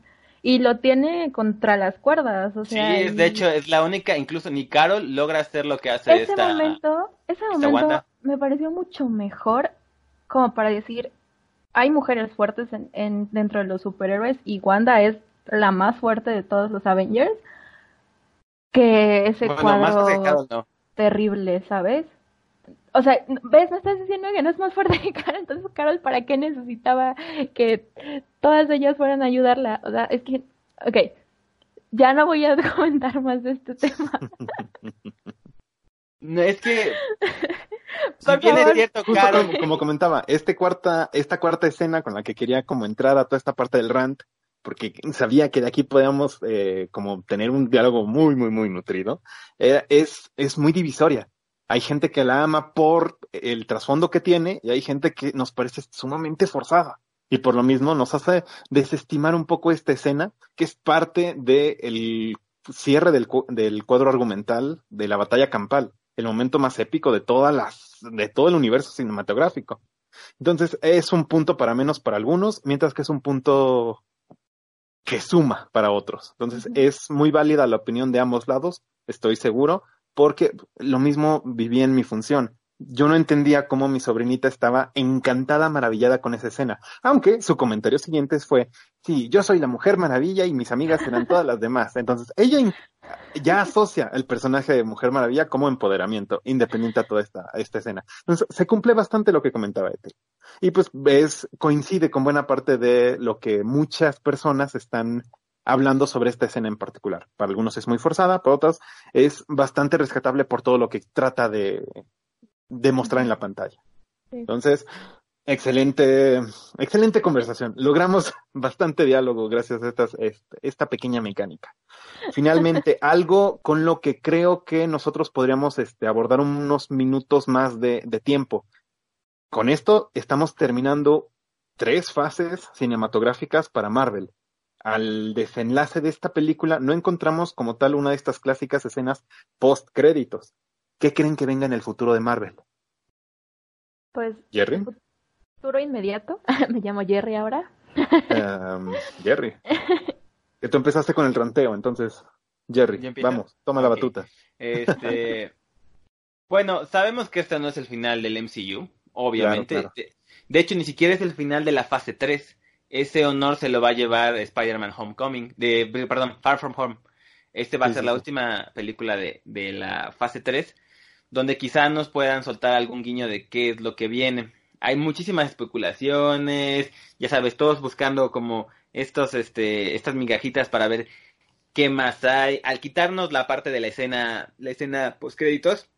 y lo tiene contra las cuerdas, o sea, Sí, de hecho es la única, incluso ni Carol logra hacer lo que hace ese momento, ese momento me pareció mucho mejor como para decir hay mujeres fuertes en, en, dentro de los superhéroes y Wanda es la más fuerte de todos los Avengers, que ese cuadro terrible, ¿sabes? O sea, ¿ves? Me estás diciendo que no es más fuerte que Carol, entonces Carol, ¿para qué necesitaba que todas ellas fueran a ayudarla? O sea, es que, ok, ya no voy a comentar más de este tema. No, es que si bien es cierto, Caro. Como, como, comentaba, este cuarta, esta cuarta escena con la que quería como entrar a toda esta parte del rant, porque sabía que de aquí podíamos eh, como tener un diálogo muy, muy, muy nutrido, es, es muy divisoria. Hay gente que la ama por el trasfondo que tiene y hay gente que nos parece sumamente forzada. Y por lo mismo nos hace desestimar un poco esta escena, que es parte del cierre del, del cuadro argumental de la batalla campal, el momento más épico de todas las, de todo el universo cinematográfico. Entonces es un punto para menos para algunos, mientras que es un punto que suma para otros. Entonces es muy válida la opinión de ambos lados, estoy seguro, porque lo mismo viví en mi función yo no entendía cómo mi sobrinita estaba encantada, maravillada con esa escena. Aunque su comentario siguiente fue, sí, yo soy la mujer maravilla y mis amigas serán todas las demás. Entonces, ella ya asocia el personaje de Mujer Maravilla como empoderamiento, independiente a toda esta, esta escena. Entonces, se cumple bastante lo que comentaba Ethel. Y pues ves, coincide con buena parte de lo que muchas personas están hablando sobre esta escena en particular. Para algunos es muy forzada, para otros es bastante rescatable por todo lo que trata de, demostrar en la pantalla. Entonces, excelente, excelente conversación. Logramos bastante diálogo gracias a estas, este, esta pequeña mecánica. Finalmente, algo con lo que creo que nosotros podríamos este, abordar unos minutos más de, de tiempo. Con esto estamos terminando tres fases cinematográficas para Marvel. Al desenlace de esta película no encontramos como tal una de estas clásicas escenas post créditos. ¿Qué creen que venga en el futuro de Marvel? Pues. ¿Jerry? Futuro inmediato. Me llamo Jerry ahora. Um, Jerry. que tú empezaste con el ranteo, entonces. Jerry, vamos, toma la batuta. Este. bueno, sabemos que este no es el final del MCU, obviamente. De, hecho, ni siquiera es el final de la fase 3. Ese honor se lo va a llevar Spider-Man Homecoming, de, perdón, Far From Home. Este va a ser la última película de, de la fase 3 donde quizá nos puedan soltar algún guiño de qué es lo que viene. Hay muchísimas especulaciones, ya sabes, todos buscando como estos, este, estas migajitas para ver qué más hay. Al quitarnos la parte de la escena, la escena post créditos,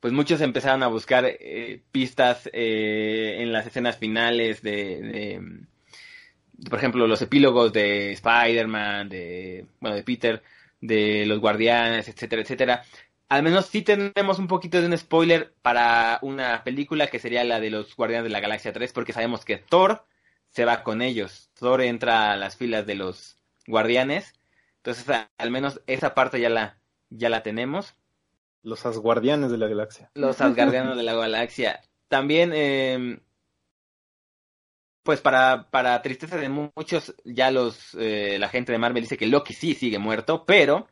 pues muchos empezaron a buscar eh, pistas eh, en las escenas finales de, de, por ejemplo, los epílogos de Spider-Man, de, bueno, de Peter, de los Guardianes, etcétera, etcétera al menos sí tenemos un poquito de un spoiler para una película que sería la de los Guardianes de la Galaxia 3, porque sabemos que Thor se va con ellos. Thor entra a las filas de los Guardianes. Entonces, al menos esa parte ya la, ya la tenemos. Los Asguardianes de la Galaxia. Los Asgardianos de la Galaxia. También, eh, pues para, para tristeza de muchos, ya los eh, la gente de Marvel dice que Loki sí sigue muerto, pero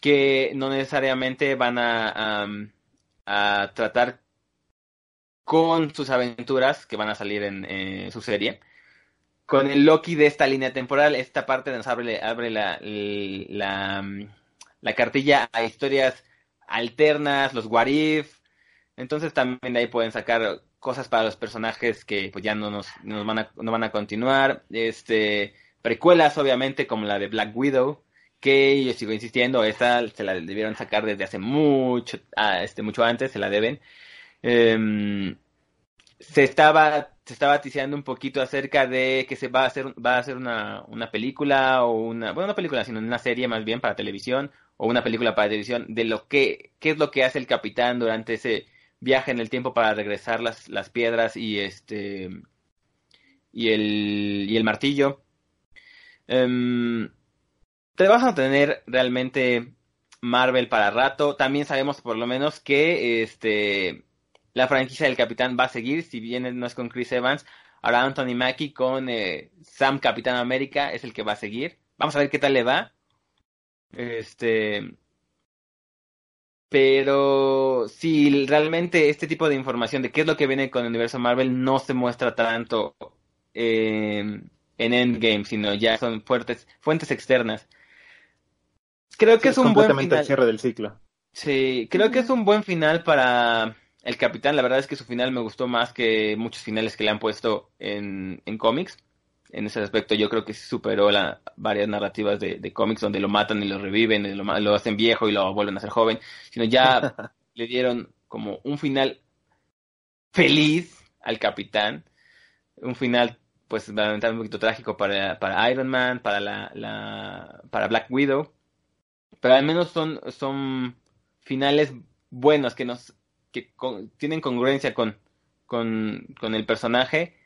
que no necesariamente van a, a, tratar con sus aventuras que van a salir en su serie. Con el Loki de esta línea temporal, esta parte nos abre, abre la, la, la, cartilla a historias alternas, los what if. Entonces también de ahí pueden sacar cosas para los personajes que pues ya no nos, nos van a, no van a continuar. Este, precuelas obviamente como la de Black Widow, que yo sigo insistiendo, esa se la debieron sacar desde hace mucho, ah, este, mucho antes, se la deben. Em, se estaba se estaba ticiando un poquito acerca de que se va a hacer va a hacer una, una película o una bueno una película sino una serie más bien para televisión o una película para televisión de lo que qué es lo que hace el capitán durante ese viaje en el tiempo para regresar las, las piedras y este y el y el martillo um, te vas a tener realmente Marvel para rato. También sabemos por lo menos que este la franquicia del Capitán va a seguir, si bien no es con Chris Evans. Ahora Anthony Mackie con eh, Sam Capitán América es el que va a seguir. Vamos a ver qué tal le va. Este. Pero si realmente este tipo de información de qué es lo que viene con el universo Marvel no se muestra tanto en Endgame, sino ya son fuertes, fuentes externas. Creo que es, un buen final. el cierre del ciclo. Sí, creo que es un buen final para el Capitán. La verdad es que su final me gustó más que muchos finales que le han puesto en, en cómics. En ese aspecto yo creo que superó la, varias narrativas de, cómics donde lo matan y lo reviven, y lo, lo, hacen viejo y lo vuelven a ser joven. Sino ya le dieron como un final feliz al capitán, un final pues lamentablemente un poquito trágico para, para Iron Man, para la, la, para Black Widow, pero al menos son, son finales buenos que nos que tienen congruencia con, con, con el personaje.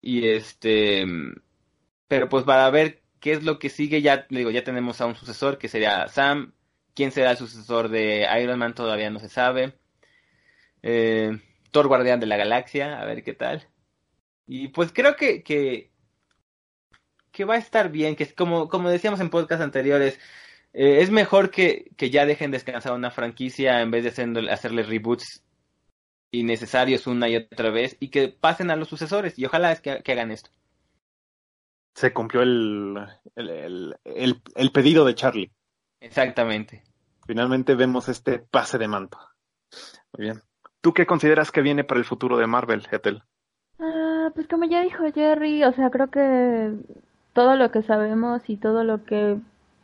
Y este pero pues para ver qué es lo que sigue ya digo ya tenemos a un sucesor que sería Sam. Quién será el sucesor de Iron Man todavía no se sabe. Eh, Thor Guardián de la Galaxia a ver qué tal. Y pues creo que, que que va a estar bien que es como como decíamos en podcast anteriores eh, es mejor que, que, ya dejen descansar una franquicia en vez de hacerle reboots innecesarios una y otra vez y que pasen a los sucesores y ojalá es que, hagan esto. Se cumplió el, el, el, el, pedido de Charlie. Exactamente. Finalmente vemos este pase de manto. Muy bien. ¿Tú qué consideras que viene para el futuro de Marvel, Ethel? Ah, pues como ya dijo Jerry, o sea, creo que todo lo que sabemos y todo lo que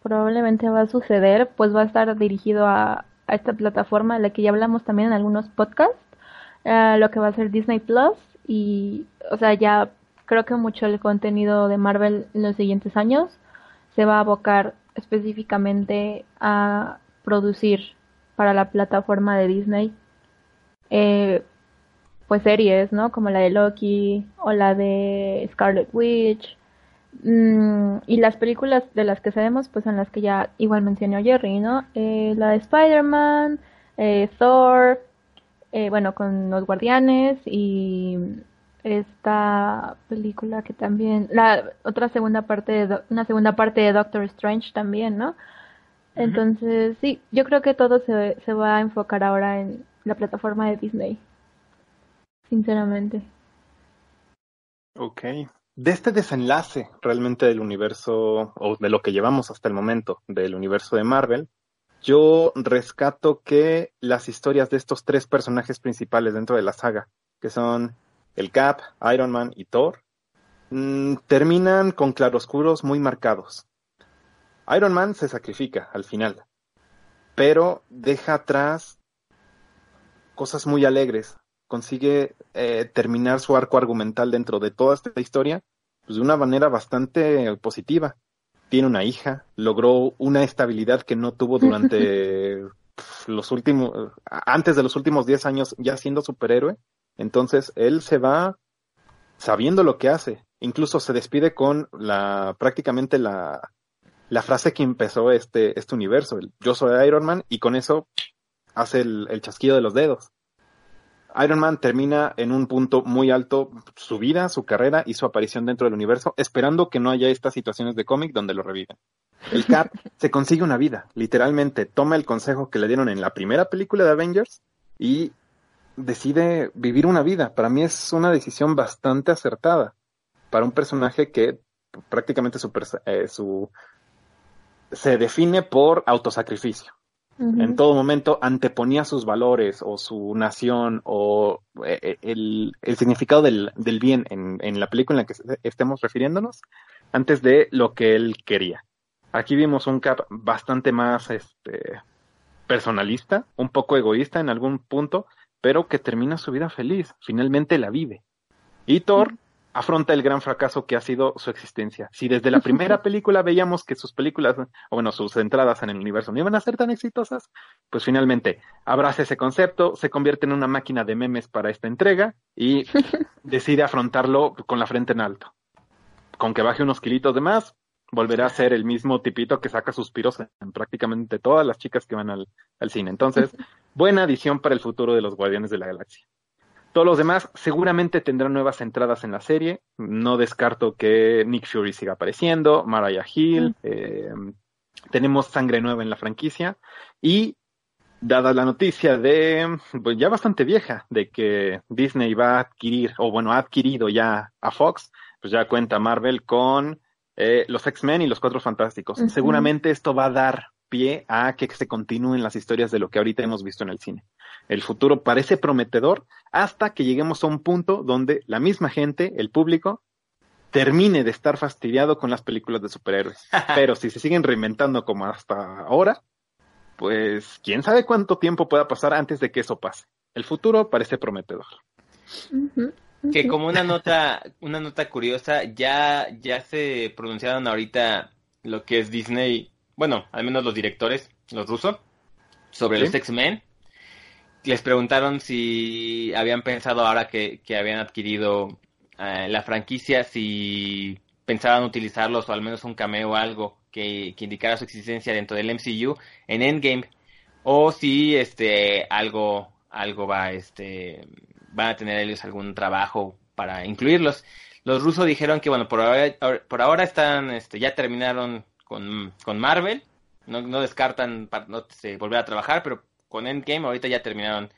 probablemente va a suceder, pues va a estar dirigido a, esta plataforma de la que ya hablamos también en algunos podcasts, uh, lo que va a ser Disney Plus y, o sea, ya creo que mucho el contenido de Marvel en los siguientes años se va a abocar específicamente a producir para la plataforma de Disney eh, pues series, ¿no? Como la de Loki o la de Scarlet Witch Mm, y las películas de las que sabemos, pues son las que ya igual mencionó Jerry, ¿no? Eh, la de Spider-Man, eh, Thor, eh, bueno, con los Guardianes y esta película que también, la otra segunda parte, de, una segunda parte de Doctor Strange también, ¿no? Entonces, sí, yo creo que todo se, se va a enfocar ahora en la plataforma de Disney, sinceramente. Ok, de este desenlace realmente del universo, o de lo que llevamos hasta el momento del universo de Marvel, yo rescato que las historias de estos tres personajes principales dentro de la saga, que son el Cap, Iron Man y Thor, mm, terminan con claroscuros muy marcados. Iron Man se sacrifica al final, pero deja atrás cosas muy alegres, consigue eh, terminar su arco argumental dentro de toda esta historia pues, de una manera bastante positiva. Tiene una hija, logró una estabilidad que no tuvo durante los últimos, antes de los últimos 10 años ya siendo superhéroe. Entonces él se va sabiendo lo que hace. Incluso se despide con la prácticamente la, la frase que empezó este, este universo, el yo soy Iron Man, y con eso hace el, el chasquido de los dedos. Iron Man termina en un punto muy alto su vida, su carrera y su aparición dentro del universo, esperando que no haya estas situaciones de cómic donde lo reviven. El Cap se consigue una vida, literalmente toma el consejo que le dieron en la primera película de Avengers y decide vivir una vida. Para mí es una decisión bastante acertada para un personaje que prácticamente su, eh, su se define por autosacrificio. En todo momento anteponía sus valores o su nación o eh, eh, el, el significado del, del bien en, en, la película en la que estemos refiriéndonos antes de lo que él quería. Aquí vimos un Cap bastante más este, personalista, un poco egoísta en algún punto, pero que termina su vida feliz, finalmente la vive. Y Thor afronta el gran fracaso que ha sido su existencia. Si desde la primera película veíamos que sus películas, o bueno, sus entradas en el universo no iban a ser tan exitosas, pues finalmente abraza ese concepto, se convierte en una máquina de memes para esta entrega y decide afrontarlo con la frente en alto. Con que baje unos kilitos de más, volverá a ser el mismo tipito que saca suspiros en prácticamente todas las chicas que van al, al cine. Entonces, buena adición para el futuro de los Guardianes de la Galaxia. Todos los demás seguramente tendrán nuevas entradas en la serie. No descarto que Nick Fury siga apareciendo, Mariah Hill, eh, tenemos sangre nueva en la franquicia y dada la noticia de, pues ya bastante vieja, de que Disney va a adquirir, o bueno, ha adquirido ya a Fox, pues ya cuenta Marvel con eh, los X-Men y los Cuatro Fantásticos. Seguramente esto va a dar pie a que se continúen las historias de lo que ahorita hemos visto en el cine. El futuro parece prometedor hasta que lleguemos a un punto donde la misma gente, el público, termine de estar fastidiado con las películas de superhéroes. Pero si se siguen reinventando como hasta ahora, pues quién sabe cuánto tiempo pueda pasar antes de que eso pase. el futuro parece prometedor. Que como una nota, una nota curiosa, ya, ya se pronunciaron ahorita lo que es Disney, bueno, al menos los directores, los rusos, sobre los X-Men. Les preguntaron si habían pensado ahora que, que habían adquirido eh, la franquicia, si pensaban utilizarlos o al menos un cameo o algo que, que indicara su existencia dentro del MCU en Endgame o si este algo algo va este van a tener ellos algún trabajo para incluirlos. Los rusos dijeron que bueno, por ahora, por ahora están este ya terminaron con, con Marvel, no, no descartan no, volver a trabajar, pero con Endgame ahorita ya terminaron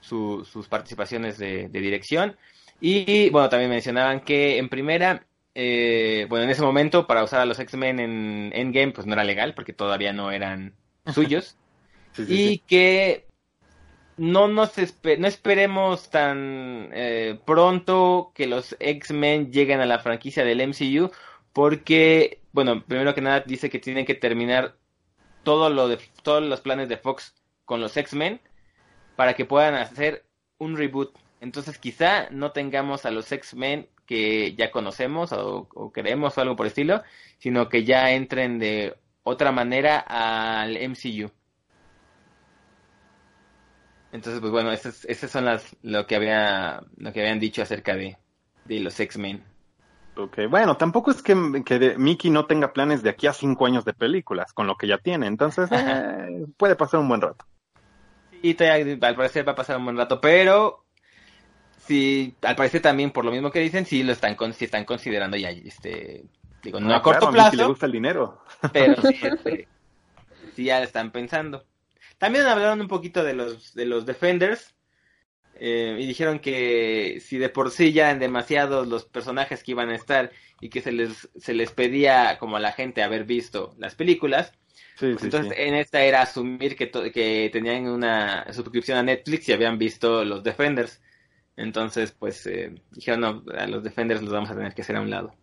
sus participaciones de, dirección. Y bueno, también mencionaban que en primera, eh, bueno, en ese momento para usar a los X-Men en Endgame pues no era legal porque todavía no eran suyos. y que no nos no esperemos tan eh, pronto que los X-Men lleguen a la franquicia del MCU porque, bueno, primero que nada dice que tienen que terminar todo lo de todos los planes de Fox con los X-Men para que puedan hacer un reboot. Entonces quizá no tengamos a los X-Men que ya conocemos o, queremos o algo por el estilo, sino que ya entren de otra manera al MCU. Entonces, pues bueno, esas, esas son las lo que habían dicho acerca de los X-Men. Ok, bueno, tampoco es que, que Mickey no tenga planes de aquí a cinco años de películas, con lo que ya tiene, entonces eh, puede pasar un buen rato. Sí, al parecer va a pasar un buen rato, pero sí, al parecer también por lo mismo que dicen, sí lo están, sí están considerando ya, este, digo, no, a corto plazo. A Mickey le gusta el dinero. Pero sí, este, sí ya están pensando. También hablaron un poquito de los, de los Defenders, eh, y dijeron que si de por sí ya en demasiados los personajes que iban a estar y que se les, se les pedía como a la gente haber visto las películas, pues entonces en esta era asumir que, que tenían una suscripción a Netflix y habían visto los Defenders. Entonces, pues eh, dijeron, no, a los Defenders los vamos a tener que hacer a un lado.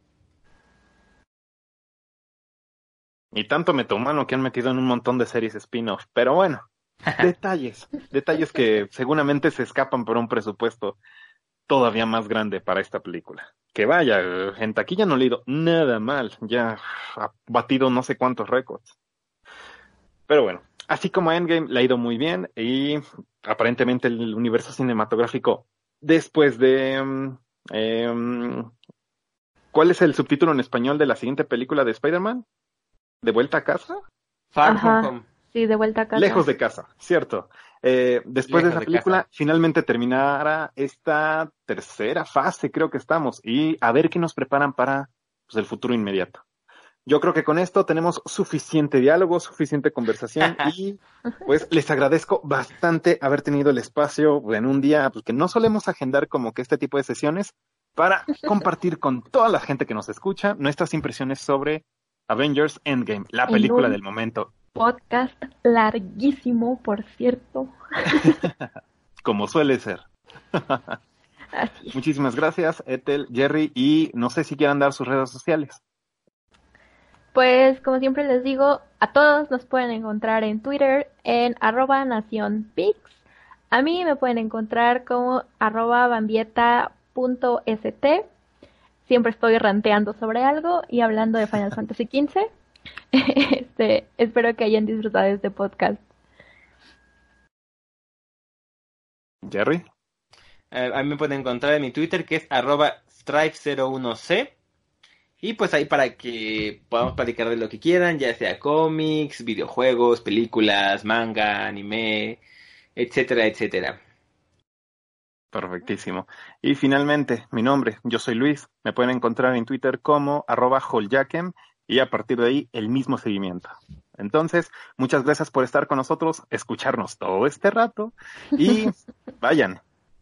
Y tanto metomano que han metido en un montón de series spin-off. Pero bueno, detalles, detalles que seguramente se escapan por un presupuesto todavía más grande para esta película. Que vaya, en taquilla no le ha ido nada mal, ya ha batido no sé cuántos récords. Pero bueno, así como Endgame le ha ido muy bien y aparentemente el universo cinematográfico después de... Mm, em, ¿Cuál es el subtítulo en español de la siguiente película de Spider-Man? ¿De vuelta a casa? Far From Home. Sí, de vuelta a casa. Lejos de casa, cierto. Eh, después de esa película, finalmente terminará esta tercera fase, creo que estamos, y a ver qué nos preparan para pues, el futuro inmediato. Yo creo que con esto tenemos suficiente diálogo, suficiente conversación y pues les agradezco bastante haber tenido el espacio en un día pues, que no solemos agendar como que este tipo de sesiones para compartir con toda la gente que nos escucha nuestras impresiones sobre Avengers Endgame, la película del momento podcast larguísimo, por cierto. Como suele ser. Muchísimas gracias, Ethel, Jerry, y no sé si quieran dar sus redes sociales. Pues como siempre les digo, a todos nos pueden encontrar en Twitter en arroba nacionpix. A mí me pueden encontrar como arroba bambieta.st. Siempre estoy ranteando sobre algo y hablando de Final Fantasy XV. Este, espero que hayan disfrutado de este podcast. Jerry. Eh, a mí me pueden encontrar en mi Twitter que es arroba strife01c. Y pues ahí para que podamos platicar de lo que quieran, ya sea cómics, videojuegos, películas, manga, anime, etcétera, etcétera. Perfectísimo. Y finalmente, mi nombre, yo soy Luis. Me pueden encontrar en Twitter como arroba y a partir de ahí el mismo seguimiento. Entonces, muchas gracias por estar con nosotros, escucharnos todo este rato y vayan,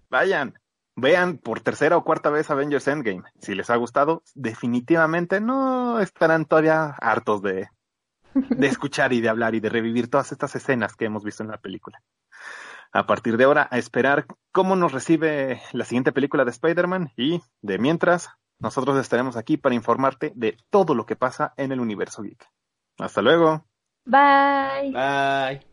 vayan, vean por tercera o cuarta vez Avengers Endgame. Si les ha gustado, definitivamente no estarán todavía hartos de, de escuchar y de hablar y de revivir todas estas escenas que hemos visto en la película. A partir de ahora, a esperar cómo nos recibe la siguiente película de Spider-Man y de mientras, nosotros estaremos aquí para informarte de todo lo que pasa en el universo geek. Hasta luego. Bye. Bye.